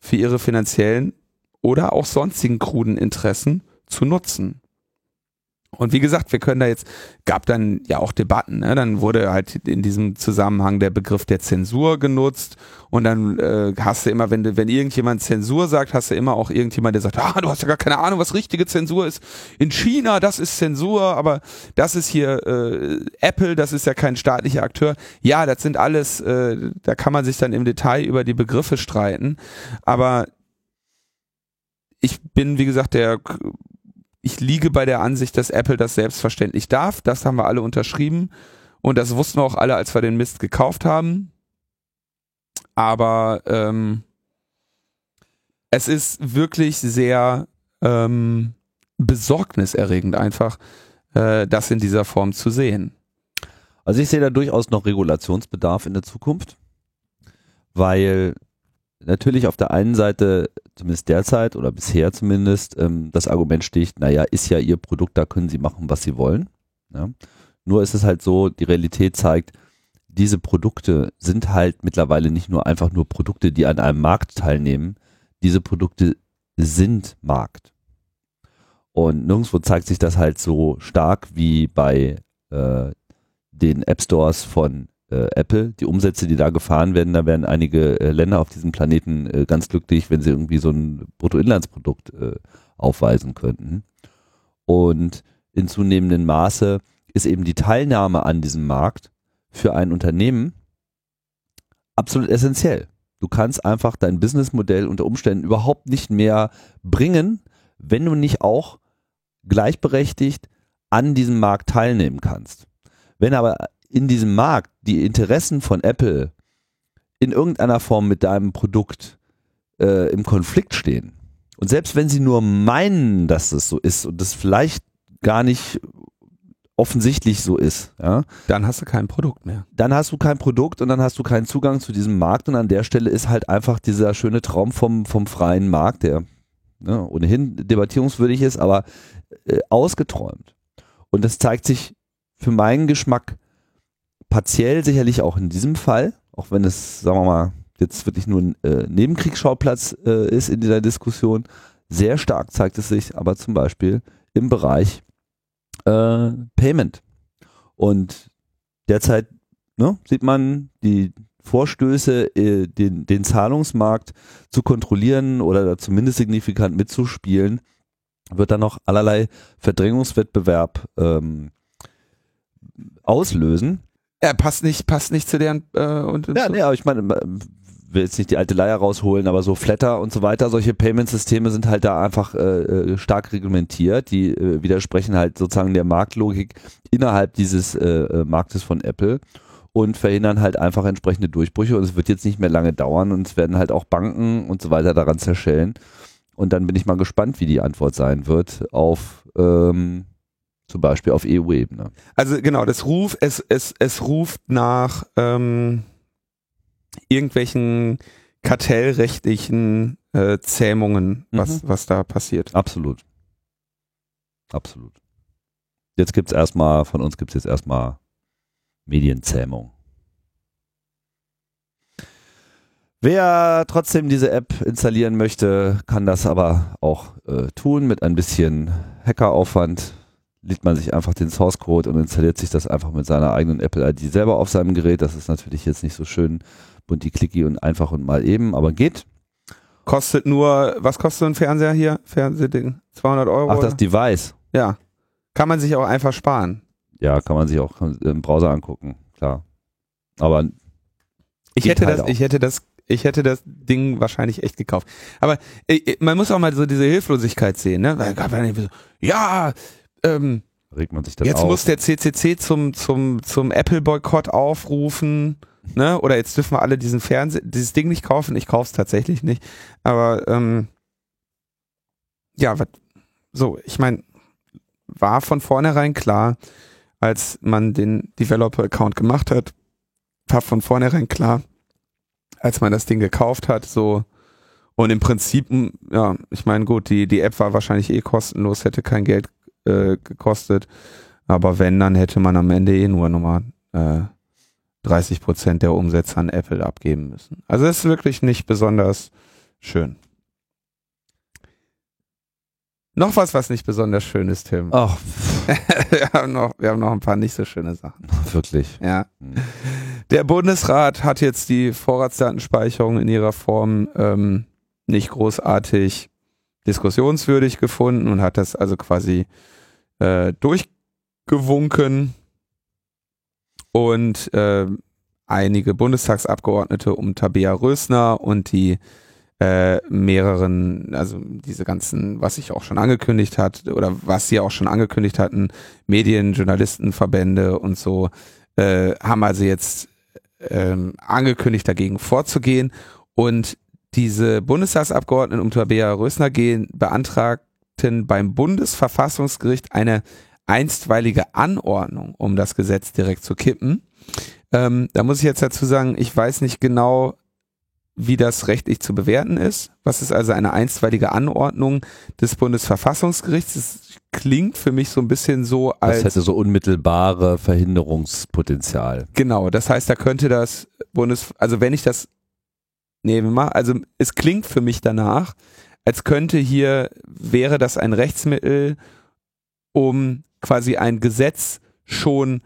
für ihre finanziellen oder auch sonstigen kruden Interessen zu nutzen. Und wie gesagt, wir können da jetzt, gab dann ja auch Debatten, ne? dann wurde halt in diesem Zusammenhang der Begriff der Zensur genutzt und dann äh, hast du immer, wenn, du, wenn irgendjemand Zensur sagt, hast du immer auch irgendjemand, der sagt, ah, du hast ja gar keine Ahnung, was richtige Zensur ist. In China, das ist Zensur, aber das ist hier äh, Apple, das ist ja kein staatlicher Akteur. Ja, das sind alles, äh, da kann man sich dann im Detail über die Begriffe streiten, aber ich bin, wie gesagt, der, ich liege bei der Ansicht, dass Apple das selbstverständlich darf. Das haben wir alle unterschrieben. Und das wussten wir auch alle, als wir den Mist gekauft haben. aber ähm, es ist wirklich sehr ähm, besorgniserregend einfach, äh, das in dieser Form zu sehen. Also ich sehe da durchaus noch Regulationsbedarf in der Zukunft, weil natürlich auf der einen Seite, zumindest derzeit oder bisher zumindest, ähm, das Argument sticht, naja, ist ja ihr Produkt, da können sie machen, was sie wollen. Ja? Nur ist es halt so, die Realität zeigt, diese Produkte sind halt mittlerweile nicht nur einfach nur Produkte, die an einem Markt teilnehmen, diese Produkte sind Markt. Und nirgendwo zeigt sich das halt so stark wie bei äh, den App Stores von äh, Apple. Die Umsätze, die da gefahren werden, da werden einige äh, Länder auf diesem Planeten äh, ganz glücklich, wenn sie irgendwie so ein Bruttoinlandsprodukt äh, aufweisen könnten. Und in zunehmendem Maße ist eben die Teilnahme an diesem Markt für ein Unternehmen absolut essentiell. Du kannst einfach dein Businessmodell unter Umständen überhaupt nicht mehr bringen, wenn du nicht auch gleichberechtigt an diesem Markt teilnehmen kannst. Wenn aber in diesem Markt die Interessen von Apple in irgendeiner Form mit deinem Produkt äh, im Konflikt stehen, und selbst wenn sie nur meinen, dass das so ist und das vielleicht gar nicht offensichtlich so ist, ja, Dann hast du kein Produkt mehr. dann hast du kein Produkt und dann hast du keinen Zugang zu diesem Markt und an der Stelle ist halt einfach dieser schöne Traum vom, vom freien Markt, der ne, ohnehin debattierungswürdig ist, aber äh, ausgeträumt. Und das zeigt sich für meinen Geschmack partiell sicherlich auch in diesem Fall, auch wenn es, sagen wir mal, jetzt wirklich nur ein äh, Nebenkriegsschauplatz äh, ist in dieser Diskussion, sehr stark zeigt es sich aber zum Beispiel im Bereich äh, Payment. Und derzeit ne, sieht man die Vorstöße, äh, den, den Zahlungsmarkt zu kontrollieren oder zumindest signifikant mitzuspielen, wird dann noch allerlei Verdrängungswettbewerb ähm, auslösen. Er passt nicht, passt nicht zu deren äh, und, und Ja, so. nee, aber ich meine, ähm, will jetzt nicht die alte Leier rausholen, aber so Flatter und so weiter, solche Payment-Systeme sind halt da einfach äh, äh, stark reglementiert. Die äh, widersprechen halt sozusagen der Marktlogik innerhalb dieses äh, äh, Marktes von Apple und verhindern halt einfach entsprechende Durchbrüche. Und es wird jetzt nicht mehr lange dauern und es werden halt auch Banken und so weiter daran zerschellen. Und dann bin ich mal gespannt, wie die Antwort sein wird auf ähm, zum Beispiel auf EU-Ebene. Also genau, das Ruf, es, es, es ruft nach ähm, irgendwelchen kartellrechtlichen äh, Zähmungen, was, Mhm. was da passiert. Absolut. Absolut. Jetzt gibt's erstmal, von uns gibt's jetzt erstmal Medienzähmung. Wer trotzdem diese App installieren möchte, kann das aber auch äh, tun mit ein bisschen Hackeraufwand. Lädt man sich einfach den Source Code und installiert sich das einfach mit seiner eigenen Apple ID selber auf seinem Gerät. Das ist natürlich jetzt nicht so schön bunti clicky und einfach und mal eben, aber geht. Kostet nur, was kostet so ein Fernseher hier? Fernsehding? 200 Euro? Ach, das oder? Device. ja. Kann man sich auch einfach sparen. Ja, kann man sich auch im Browser angucken, klar. Aber Ich hätte halt das, auch. ich hätte das, ich hätte das Ding wahrscheinlich echt gekauft. Aber äh, man muss auch mal so diese Hilflosigkeit sehen, ne? Ja, ähm, regt man sich dann jetzt auf. muss der CCC zum zum zum Apple Boykott aufrufen, ne? Oder jetzt dürfen wir alle diesen Fernseh, dieses Ding nicht kaufen. Ich kauf's tatsächlich nicht. Aber ähm, ja, wat, so, ich meine, war von vornherein klar, als man den Developer-Account gemacht hat, war von vornherein klar, als man das Ding gekauft hat, so und im Prinzip, ja, ich meine, gut, die, die App war wahrscheinlich eh kostenlos, hätte kein Geld äh, gekostet, aber wenn, dann hätte man am Ende eh nur nochmal äh, 30 Prozent der Umsätze an Apple abgeben müssen. Also es ist wirklich nicht besonders schön. Noch was, was nicht besonders schön ist, Tim. Ach, <laughs> wir, haben noch, wir haben noch ein paar nicht so schöne Sachen. wirklich. Ja. Hm. Der Bundesrat hat jetzt die Vorratsdatenspeicherung in ihrer Form ähm, nicht großartig diskussionswürdig gefunden und hat das also quasi äh, durchgewunken. Und äh, einige Bundestagsabgeordnete um Tabea Rösner und die äh, mehreren, also diese ganzen, was ich auch schon angekündigt hat oder was sie auch schon angekündigt hatten, Medien, Journalistenverbände und so, äh, haben also jetzt ähm, angekündigt, dagegen vorzugehen. Und diese Bundestagsabgeordneten um Tabea Rösner gehen, beantragten beim Bundesverfassungsgericht eine einstweilige Anordnung, um das Gesetz direkt zu kippen. Ähm, da muss ich jetzt dazu sagen, ich weiß nicht genau, wie das rechtlich zu bewerten ist. Was ist also eine einstweilige Anordnung des Bundesverfassungsgerichts? Das klingt für mich so ein bisschen so als. Das hätte so unmittelbare Verhinderungspotenzial. Genau, das heißt, da könnte das Bundes, also wenn ich das nehme mal, also es klingt für mich danach, als könnte hier, wäre das ein Rechtsmittel, um quasi ein Gesetz schon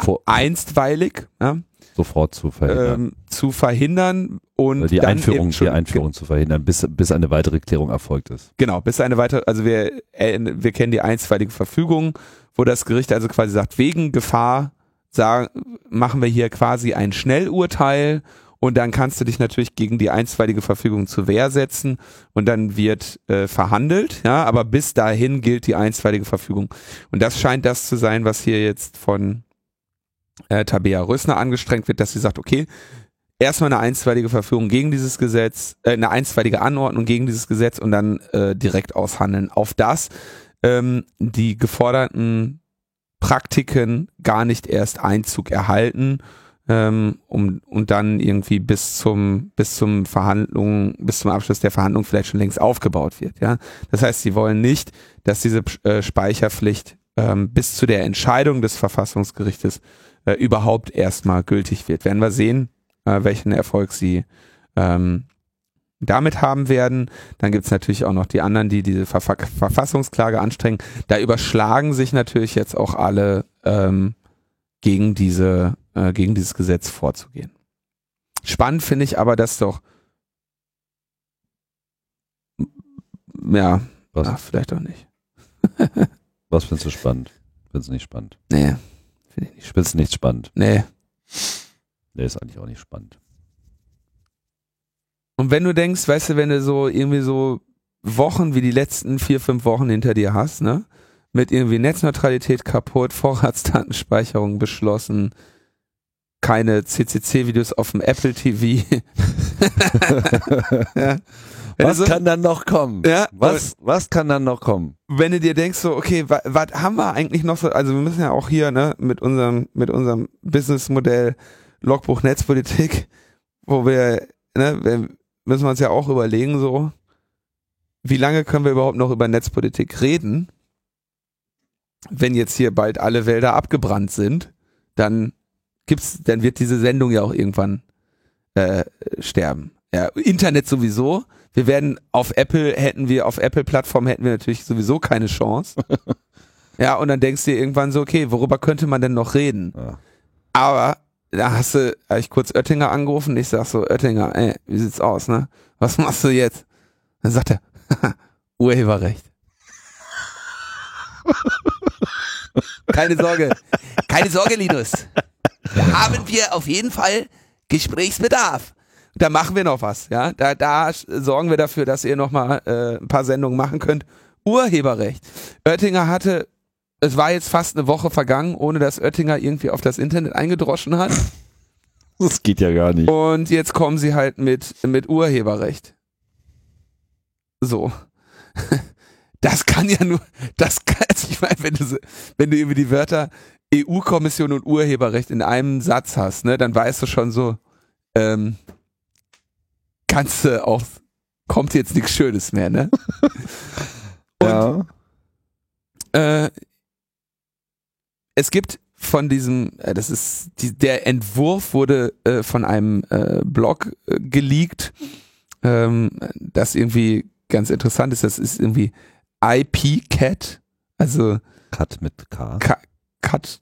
Vor einstweilig, ja, sofort zu verhindern. ähm, zu verhindern und die Einführung, die Einführung zu verhindern, bis, bis eine weitere Klärung erfolgt ist. Genau, bis eine weitere, also wir, äh, wir kennen die einstweilige Verfügung, wo das Gericht also quasi sagt, wegen Gefahr sagen, machen wir hier quasi ein Schnellurteil und dann kannst du dich natürlich gegen die einstweilige Verfügung zur Wehr setzen und dann wird äh, verhandelt, ja, aber bis dahin gilt die einstweilige Verfügung. Und das scheint das zu sein, was hier jetzt von äh, Tabea Rösner angestrengt wird, dass sie sagt, okay, erstmal eine einstweilige Verfügung gegen dieses Gesetz, äh, eine einstweilige Anordnung gegen dieses Gesetz und dann äh, direkt aushandeln. Auf das ähm, die geforderten Praktiken gar nicht erst Einzug erhalten, ähm, um und dann irgendwie bis zum bis zum Verhandlungen, bis zum Abschluss der Verhandlung vielleicht schon längst aufgebaut wird. Ja, das heißt, sie wollen nicht, dass diese äh, Speicherpflicht ähm, bis zu der Entscheidung des Verfassungsgerichtes äh, überhaupt erstmal gültig wird. Werden wir sehen, äh, welchen Erfolg sie ähm, damit haben werden. Dann gibt's natürlich auch noch die anderen, die diese Verfa Verfassungsklage anstrengen. Da überschlagen sich natürlich jetzt auch alle ähm, gegen diese äh, gegen dieses Gesetz vorzugehen. Spannend finde ich aber, dass doch ja, Was, ach, vielleicht auch nicht. <laughs> was findest du spannend? Findest du nicht spannend? Nee, finde ich nicht. Ich find's nicht spannend. Nee. Nee, ist eigentlich auch nicht spannend. Und wenn du denkst, weißt du, wenn du so irgendwie so Wochen wie die letzten vier, fünf Wochen hinter dir hast, ne? Mit irgendwie Netzneutralität kaputt, <laughs> Vorratsdatenspeicherung beschlossen, keine CCC-Videos auf dem Apple TV. <laughs> ja. Was so, kann dann noch kommen? Ja, was, was kann dann noch kommen? wenn du dir denkst so, okay, was haben wir eigentlich noch so, also wir müssen ja auch hier, ne, mit unserem, mit unserem Businessmodell Logbuch Netzpolitik, wo wir, ne, wir müssen wir uns ja auch überlegen, so, wie lange können wir überhaupt noch über Netzpolitik reden? Wenn jetzt hier bald alle Wälder abgebrannt sind, dann gibt's, dann wird diese Sendung ja auch irgendwann äh, sterben. Ja, Internet sowieso. Wir werden auf Apple hätten wir auf Apple Plattform hätten wir natürlich sowieso keine Chance. <laughs> ja, und dann denkst du dir irgendwann so, okay, worüber könnte man denn noch reden? Ja. Aber da hast du, hab ich kurz Oettinger angerufen, ich sag so, Oettinger, ey, wie sieht's aus, ne? Was machst du jetzt? Dann sagt er, <laughs> Urheberrecht. <laughs> Keine Sorge, keine Sorge, Linus. Da haben wir auf jeden Fall Gesprächsbedarf. Da machen wir noch was, ja. Da, da sorgen wir dafür, dass ihr noch mal äh, ein paar Sendungen machen könnt. Urheberrecht. Oettinger hatte, es war jetzt fast eine Woche vergangen, ohne dass Oettinger irgendwie auf das Internet eingedroschen hat. <laughs> Das geht ja gar nicht. Und jetzt kommen sie halt mit, mit Urheberrecht. So. <laughs> Das kann ja nur, das kann, also <laughs> ich meine, wenn du, wenn du über die Wörter EU-Kommission und Urheberrecht in einem Satz hast, ne, dann weißt du schon so, ähm, kannst du auch, kommt jetzt nichts Schönes mehr, ne? <laughs> ja. äh, es gibt von diesem, äh, das ist, die, der Entwurf wurde äh, von einem äh, Blog äh, geleakt, ähm, das irgendwie ganz interessant ist. Das ist irgendwie IP-Cat, also Cut mit K. Ka- Cut,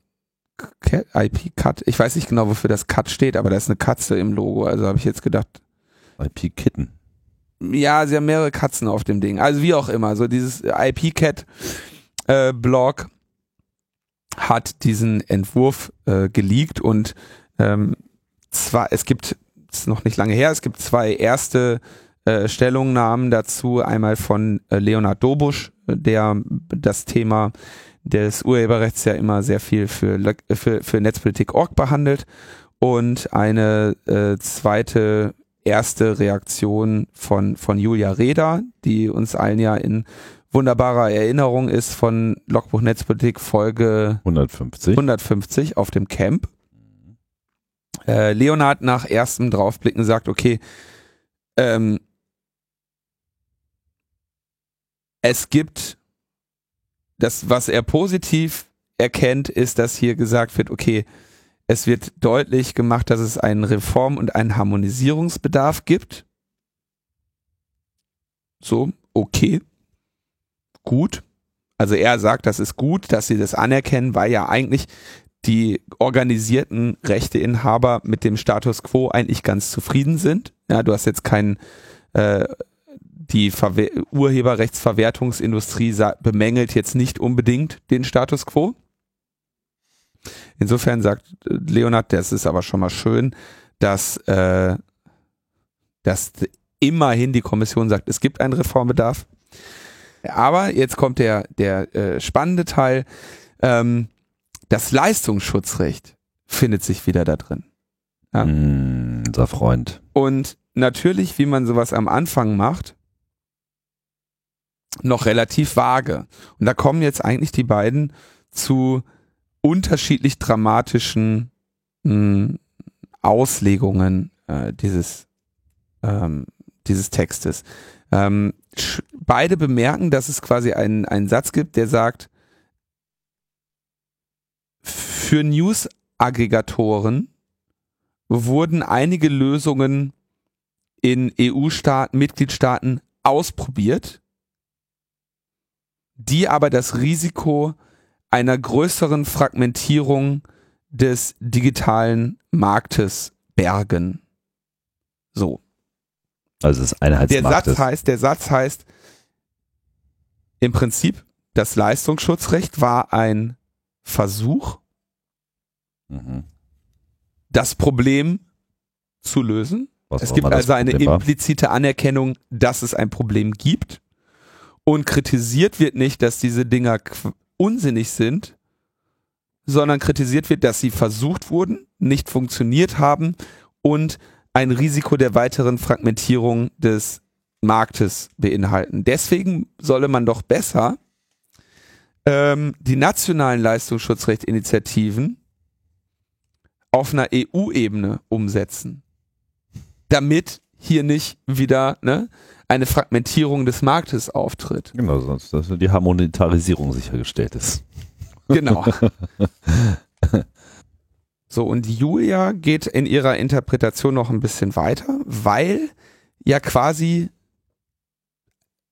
Cat, IP-Cat. Ich weiß nicht genau, wofür das Cut steht, aber da ist eine Katze im Logo. Also habe ich jetzt gedacht, IP Kitten. ja, sie haben mehrere Katzen auf dem Ding. Also wie auch immer, so dieses IP-Cat-Blog hat diesen Entwurf äh, geleakt und ähm, zwar, es gibt, ist noch nicht lange her, es gibt zwei erste äh, Stellungnahmen dazu, einmal von äh, Leonard Dobusch, äh, der das Thema des Urheberrechts ja immer sehr viel für, für, für Netzpolitik.org behandelt und eine äh, zweite erste Reaktion von, von Julia Reda, die uns allen ja in wunderbarer Erinnerung ist von Logbuch Netzpolitik Folge 150. 150 auf dem Camp. Äh, Leonard nach erstem Draufblicken sagt, okay, ähm, es gibt das, was er positiv erkennt, ist, dass hier gesagt wird, okay, es wird deutlich gemacht, dass es einen Reform- und einen Harmonisierungsbedarf gibt. So, okay. Gut. Also er sagt, das ist gut, dass sie das anerkennen, weil ja eigentlich die organisierten Rechteinhaber mit dem Status quo eigentlich ganz zufrieden sind. Ja, du hast jetzt keinen äh, die Verwe Urheberrechtsverwertungsindustrie bemängelt jetzt nicht unbedingt den Status quo. Insofern sagt äh, Leonard, das ist aber schon mal schön, dass, äh, dass immerhin die Kommission sagt, es gibt einen Reformbedarf. Aber jetzt kommt der, der äh, spannende Teil. Ähm, das Leistungsschutzrecht findet sich wieder da drin. Ja. Mm, unser Freund. Und natürlich, wie man sowas am Anfang macht, noch relativ vage. Und da kommen jetzt eigentlich die beiden zu unterschiedlich dramatischen mh, hm, Auslegungen äh, dieses, ähm, dieses Textes. Ähm, beide bemerken, dass es quasi einen, einen Satz gibt, der sagt, für News-Aggregatoren wurden einige Lösungen in EU-Staaten, Mitgliedstaaten ausprobiert, die aber das Risiko einer größeren Fragmentierung des digitalen Marktes bergen. So. Also das Einheitsmarktes. Der Satz heißt, der Satz heißt, im Prinzip, das Leistungsschutzrecht war ein Versuch, mhm. das Problem zu lösen. Was es gibt also eine implizite Anerkennung, dass es ein Problem gibt. Und kritisiert wird nicht, dass diese Dinger unsinnig sind, sondern kritisiert wird, dass sie versucht wurden, nicht funktioniert haben und ein Risiko der weiteren Fragmentierung des Marktes beinhalten. Deswegen solle man doch besser ähm, die nationalen Leistungsschutzrechtinitiativen auf einer EU-Ebene umsetzen, damit hier nicht wieder ne, eine Fragmentierung des Marktes auftritt. Genau, sonst dass die Harmonitarisierung sichergestellt ist. Genau. <laughs> so, und Julia geht in ihrer Interpretation noch ein bisschen weiter, weil ja quasi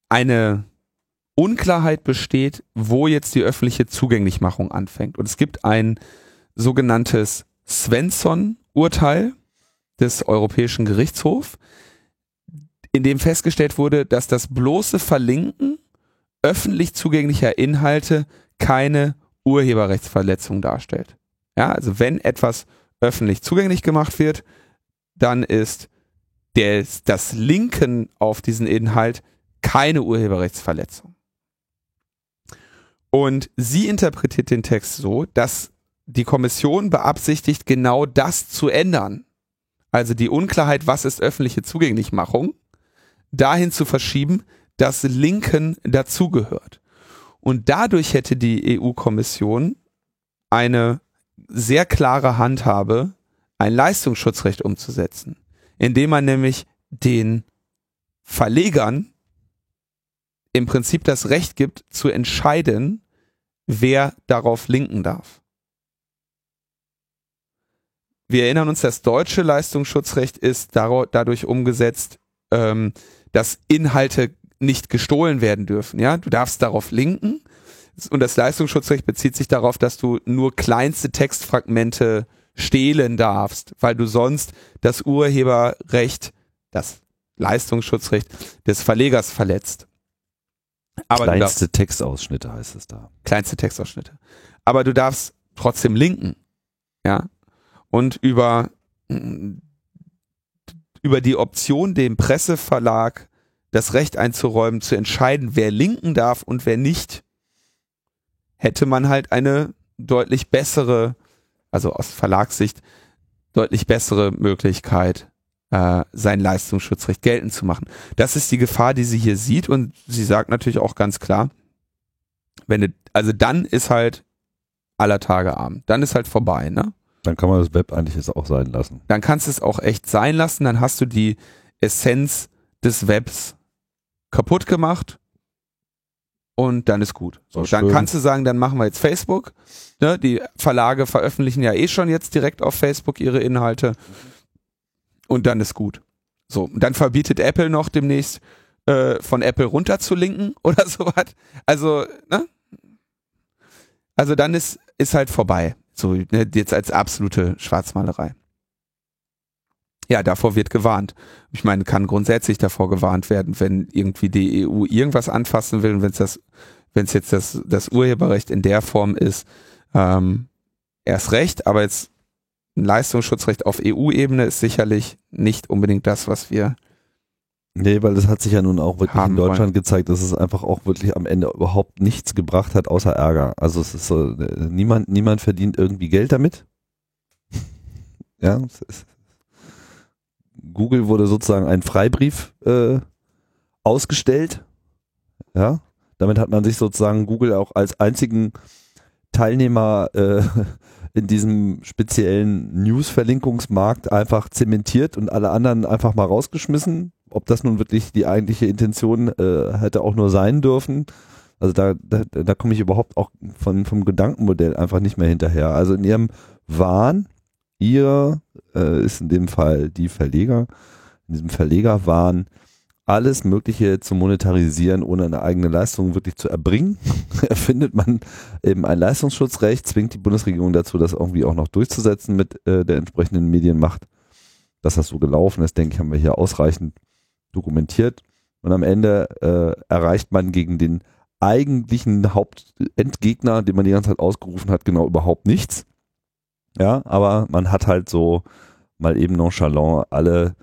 eine Unklarheit besteht, wo jetzt die öffentliche Zugänglichmachung anfängt. Und es gibt ein sogenanntes Svensson-Urteil des Europäischen Gerichtshofs, in dem festgestellt wurde, dass das bloße Verlinken öffentlich zugänglicher Inhalte keine Urheberrechtsverletzung darstellt. Ja, also wenn etwas öffentlich zugänglich gemacht wird, dann ist der, das Linken auf diesen Inhalt keine Urheberrechtsverletzung. Und sie interpretiert den Text so, dass die Kommission beabsichtigt, genau das zu ändern. Also die Unklarheit, was ist öffentliche Zugänglichmachung, dahin zu verschieben, dass Linken dazugehört. Und dadurch hätte die EU-Kommission eine sehr klare Handhabe, ein Leistungsschutzrecht umzusetzen, indem man nämlich den Verlegern im Prinzip das Recht gibt, zu entscheiden, wer darauf linken darf. Wir erinnern uns, das deutsche Leistungsschutzrecht ist dadurch umgesetzt, ähm, dass Inhalte nicht gestohlen werden dürfen. Ja, du darfst darauf linken und das Leistungsschutzrecht bezieht sich darauf, dass du nur kleinste Textfragmente stehlen darfst, weil du sonst das Urheberrecht, das Leistungsschutzrecht des Verlegers verletzt. Aber kleinste Textausschnitte heißt es da. Kleinste Textausschnitte. Aber du darfst trotzdem linken. Ja. Und über über die Option, dem Presseverlag das Recht einzuräumen, zu entscheiden, wer linken darf und wer nicht, hätte man halt eine deutlich bessere, also aus Verlagssicht, deutlich bessere Möglichkeit, äh, sein Leistungsschutzrecht geltend zu machen. Das ist die Gefahr, die sie hier sieht und sie sagt natürlich auch ganz klar, wenn also dann ist halt aller Tage Abend, dann ist halt vorbei, ne? Dann kann man das Web eigentlich jetzt auch sein lassen. Dann kannst du es auch echt sein lassen, dann hast du die Essenz des Webs kaputt gemacht und dann ist gut. So, dann kannst du sagen, dann machen wir jetzt Facebook. Ne? Die Verlage veröffentlichen ja eh schon jetzt direkt auf Facebook ihre Inhalte und dann ist gut. So, dann verbietet Apple noch demnächst äh, von Apple runterzulinken <laughs> oder sowas. Also, ne? Also dann ist, ist halt vorbei. So, ne, jetzt als absolute Schwarzmalerei. Ja, davor wird gewarnt. Ich meine, kann grundsätzlich davor gewarnt werden, wenn irgendwie die EU irgendwas anfassen will und wenn es das, wenn es jetzt das, das Urheberrecht in der Form ist, ähm, erst recht, aber jetzt ein Leistungsschutzrecht auf EU-Ebene ist sicherlich nicht unbedingt das, was wir Nee, weil das hat sich ja nun auch wirklich in Deutschland wollen. gezeigt, dass es einfach auch wirklich am Ende überhaupt nichts gebracht hat, außer Ärger. Also es ist so, niemand, niemand verdient irgendwie Geld damit. <laughs> ja, ist, Google wurde sozusagen ein Freibrief äh, ausgestellt. Ja, damit hat man sich sozusagen Google auch als einzigen Teilnehmer äh, <laughs> in diesem speziellen News-Verlinkungsmarkt einfach zementiert und alle anderen einfach mal rausgeschmissen ob das nun wirklich die eigentliche Intention äh, hätte auch nur sein dürfen. Also da, da, da komme ich überhaupt auch von, vom Gedankenmodell einfach nicht mehr hinterher. Also in ihrem Wahn, ihr äh, ist in dem Fall die Verleger, in diesem Verlegerwahn, alles Mögliche zu monetarisieren, ohne eine eigene Leistung wirklich zu erbringen, <laughs> erfindet man eben ein Leistungsschutzrecht, zwingt die Bundesregierung dazu, das irgendwie auch noch durchzusetzen mit äh, der entsprechenden Medienmacht. Dass das so gelaufen ist, denke ich, haben wir hier ausreichend dokumentiert und am Ende äh, erreicht man gegen den eigentlichen Hauptendgegner, den man die ganze Zeit ausgerufen hat, genau überhaupt nichts. Ja, aber man hat halt so mal eben nonchalant alle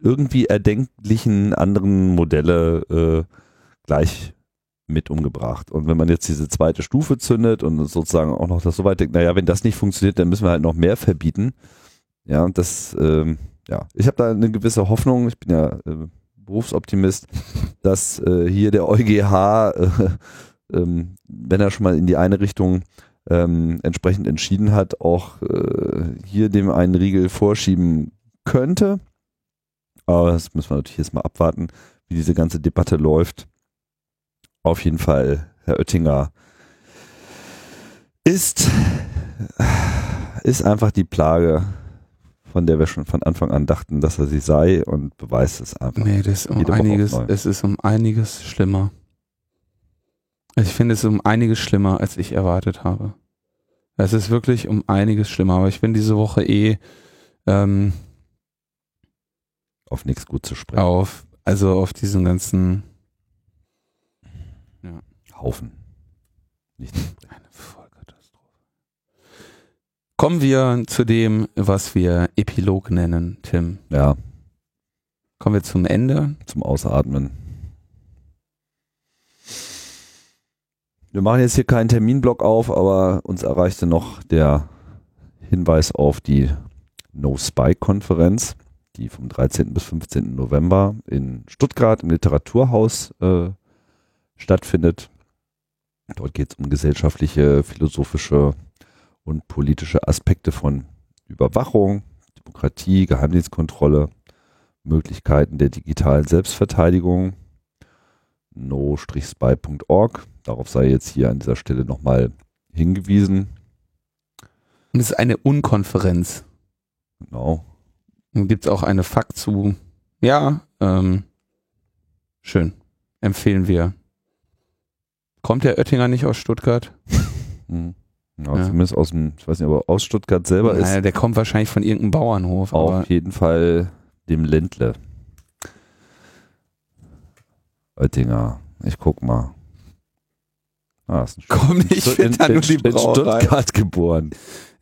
irgendwie erdenklichen anderen Modelle äh, gleich mit umgebracht. Und wenn man jetzt diese zweite Stufe zündet und sozusagen auch noch das so weit denkt, naja, wenn das nicht funktioniert, dann müssen wir halt noch mehr verbieten. Ja, das, ähm, ja, ich habe da eine gewisse Hoffnung. Ich bin ja äh, Berufsoptimist, dass äh, hier der EuGH, äh, ähm, wenn er schon mal in die eine Richtung ähm, entsprechend entschieden hat, auch äh, hier dem einen Riegel vorschieben könnte. Aber das müssen wir natürlich jetzt mal abwarten, wie diese ganze Debatte läuft. Auf jeden Fall, Herr Oettinger ist, ist einfach die Plage von der wir schon von Anfang an dachten, dass er sie sei und beweist es einfach. Nee, das ist um einiges, es ist um einiges schlimmer. Ich finde es um einiges schlimmer, als ich erwartet habe. Es ist wirklich um einiges schlimmer, aber ich bin diese Woche eh ähm, auf nichts gut zu sprechen. Auf, also auf diesen ganzen ja. Haufen. Nicht Kommen wir zu dem, was wir Epilog nennen, Tim. Ja. Kommen wir zum Ende. Zum Ausatmen. Wir machen jetzt hier keinen Terminblock auf, aber uns erreichte noch der Hinweis auf die No Spy Konferenz, die vom 13. bis 15. November in Stuttgart im Literaturhaus äh, stattfindet. Dort geht es um gesellschaftliche, philosophische und politische Aspekte von Überwachung, Demokratie, Geheimdienstkontrolle, Möglichkeiten der digitalen Selbstverteidigung, no-spy.org. Darauf sei jetzt hier an dieser Stelle nochmal hingewiesen. Und es ist eine Unkonferenz. Genau. Und gibt es auch eine Fakt zu. Ja, ähm, schön. Empfehlen wir. Kommt der Oettinger nicht aus Stuttgart? <laughs> hm. Ja, ja. Zumindest aus dem, ich weiß nicht, aber aus Stuttgart selber naja, ist. Der kommt wahrscheinlich von irgendeinem Bauernhof. Auf jeden Fall dem Ländle. Oettinger. Ich guck mal. Ah, ist ein Komm ich finde da nur die in Stuttgart geboren.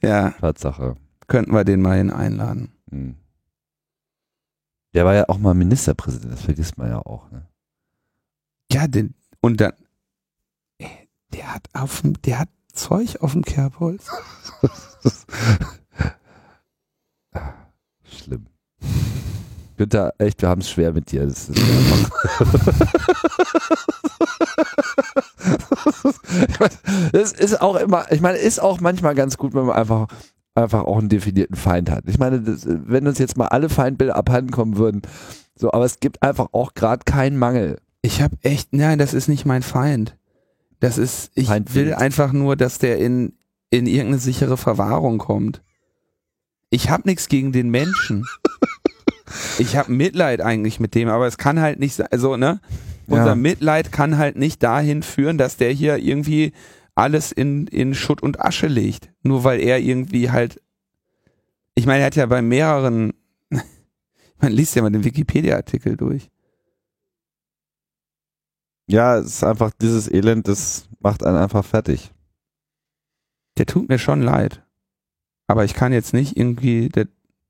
Ja. Tatsache. Könnten wir den mal hin einladen. Hm. Der war ja auch mal Ministerpräsident, das vergisst man ja auch. Ne? Ja, den, und dann, der hat auf dem, der hat Zeug auf dem Kerbholz? <laughs> Günther, echt, wir haben es schwer mit dir. Das ist das <laughs> ist auch immer, ich meine, ist auch manchmal ganz gut, wenn man einfach, einfach auch einen definierten Feind hat. Ich meine, das, wenn uns jetzt mal alle Feindbilder abhanden kommen würden, so, aber es gibt einfach auch gerade keinen Mangel. Ich habe echt, nein, das ist nicht mein Feind. Das ist, ich Feind will einfach nur, dass der in, in irgendeine sichere Verwahrung kommt. Ich habe nichts gegen den Menschen. <laughs> Ich habe Mitleid eigentlich mit dem, aber es kann halt nicht sein, also, ne? Unser Ja. Mitleid kann halt nicht dahin führen, dass der hier irgendwie alles in, in Schutt und Asche legt. Nur weil er irgendwie halt, ich meine, er hat ja bei mehreren, <laughs> man liest ja mal den Wikipedia-Artikel durch. Ja, es ist einfach dieses Elend, das macht einen einfach fertig. Der tut mir schon leid. Aber ich kann jetzt nicht irgendwie der,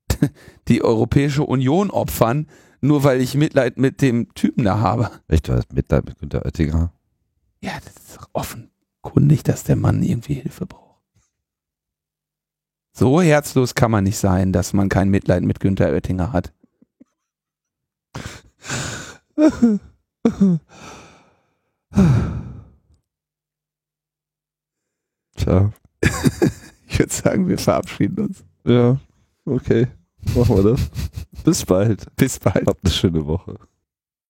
<laughs> die Europäische Union opfern, nur weil ich Mitleid mit dem Typen da habe. Echt, du hast Mitleid mit Günther Oettinger. Ja, das ist doch offenkundig, dass der Mann irgendwie Hilfe braucht. So herzlos kann man nicht sein, dass man kein Mitleid mit Günther Oettinger hat. <laughs> <sighs> Tja. <laughs> Ich würde sagen, wir verabschieden uns. Ja, okay. Machen wir das. <laughs> Bis bald. Bis bald. Habt eine schöne Woche.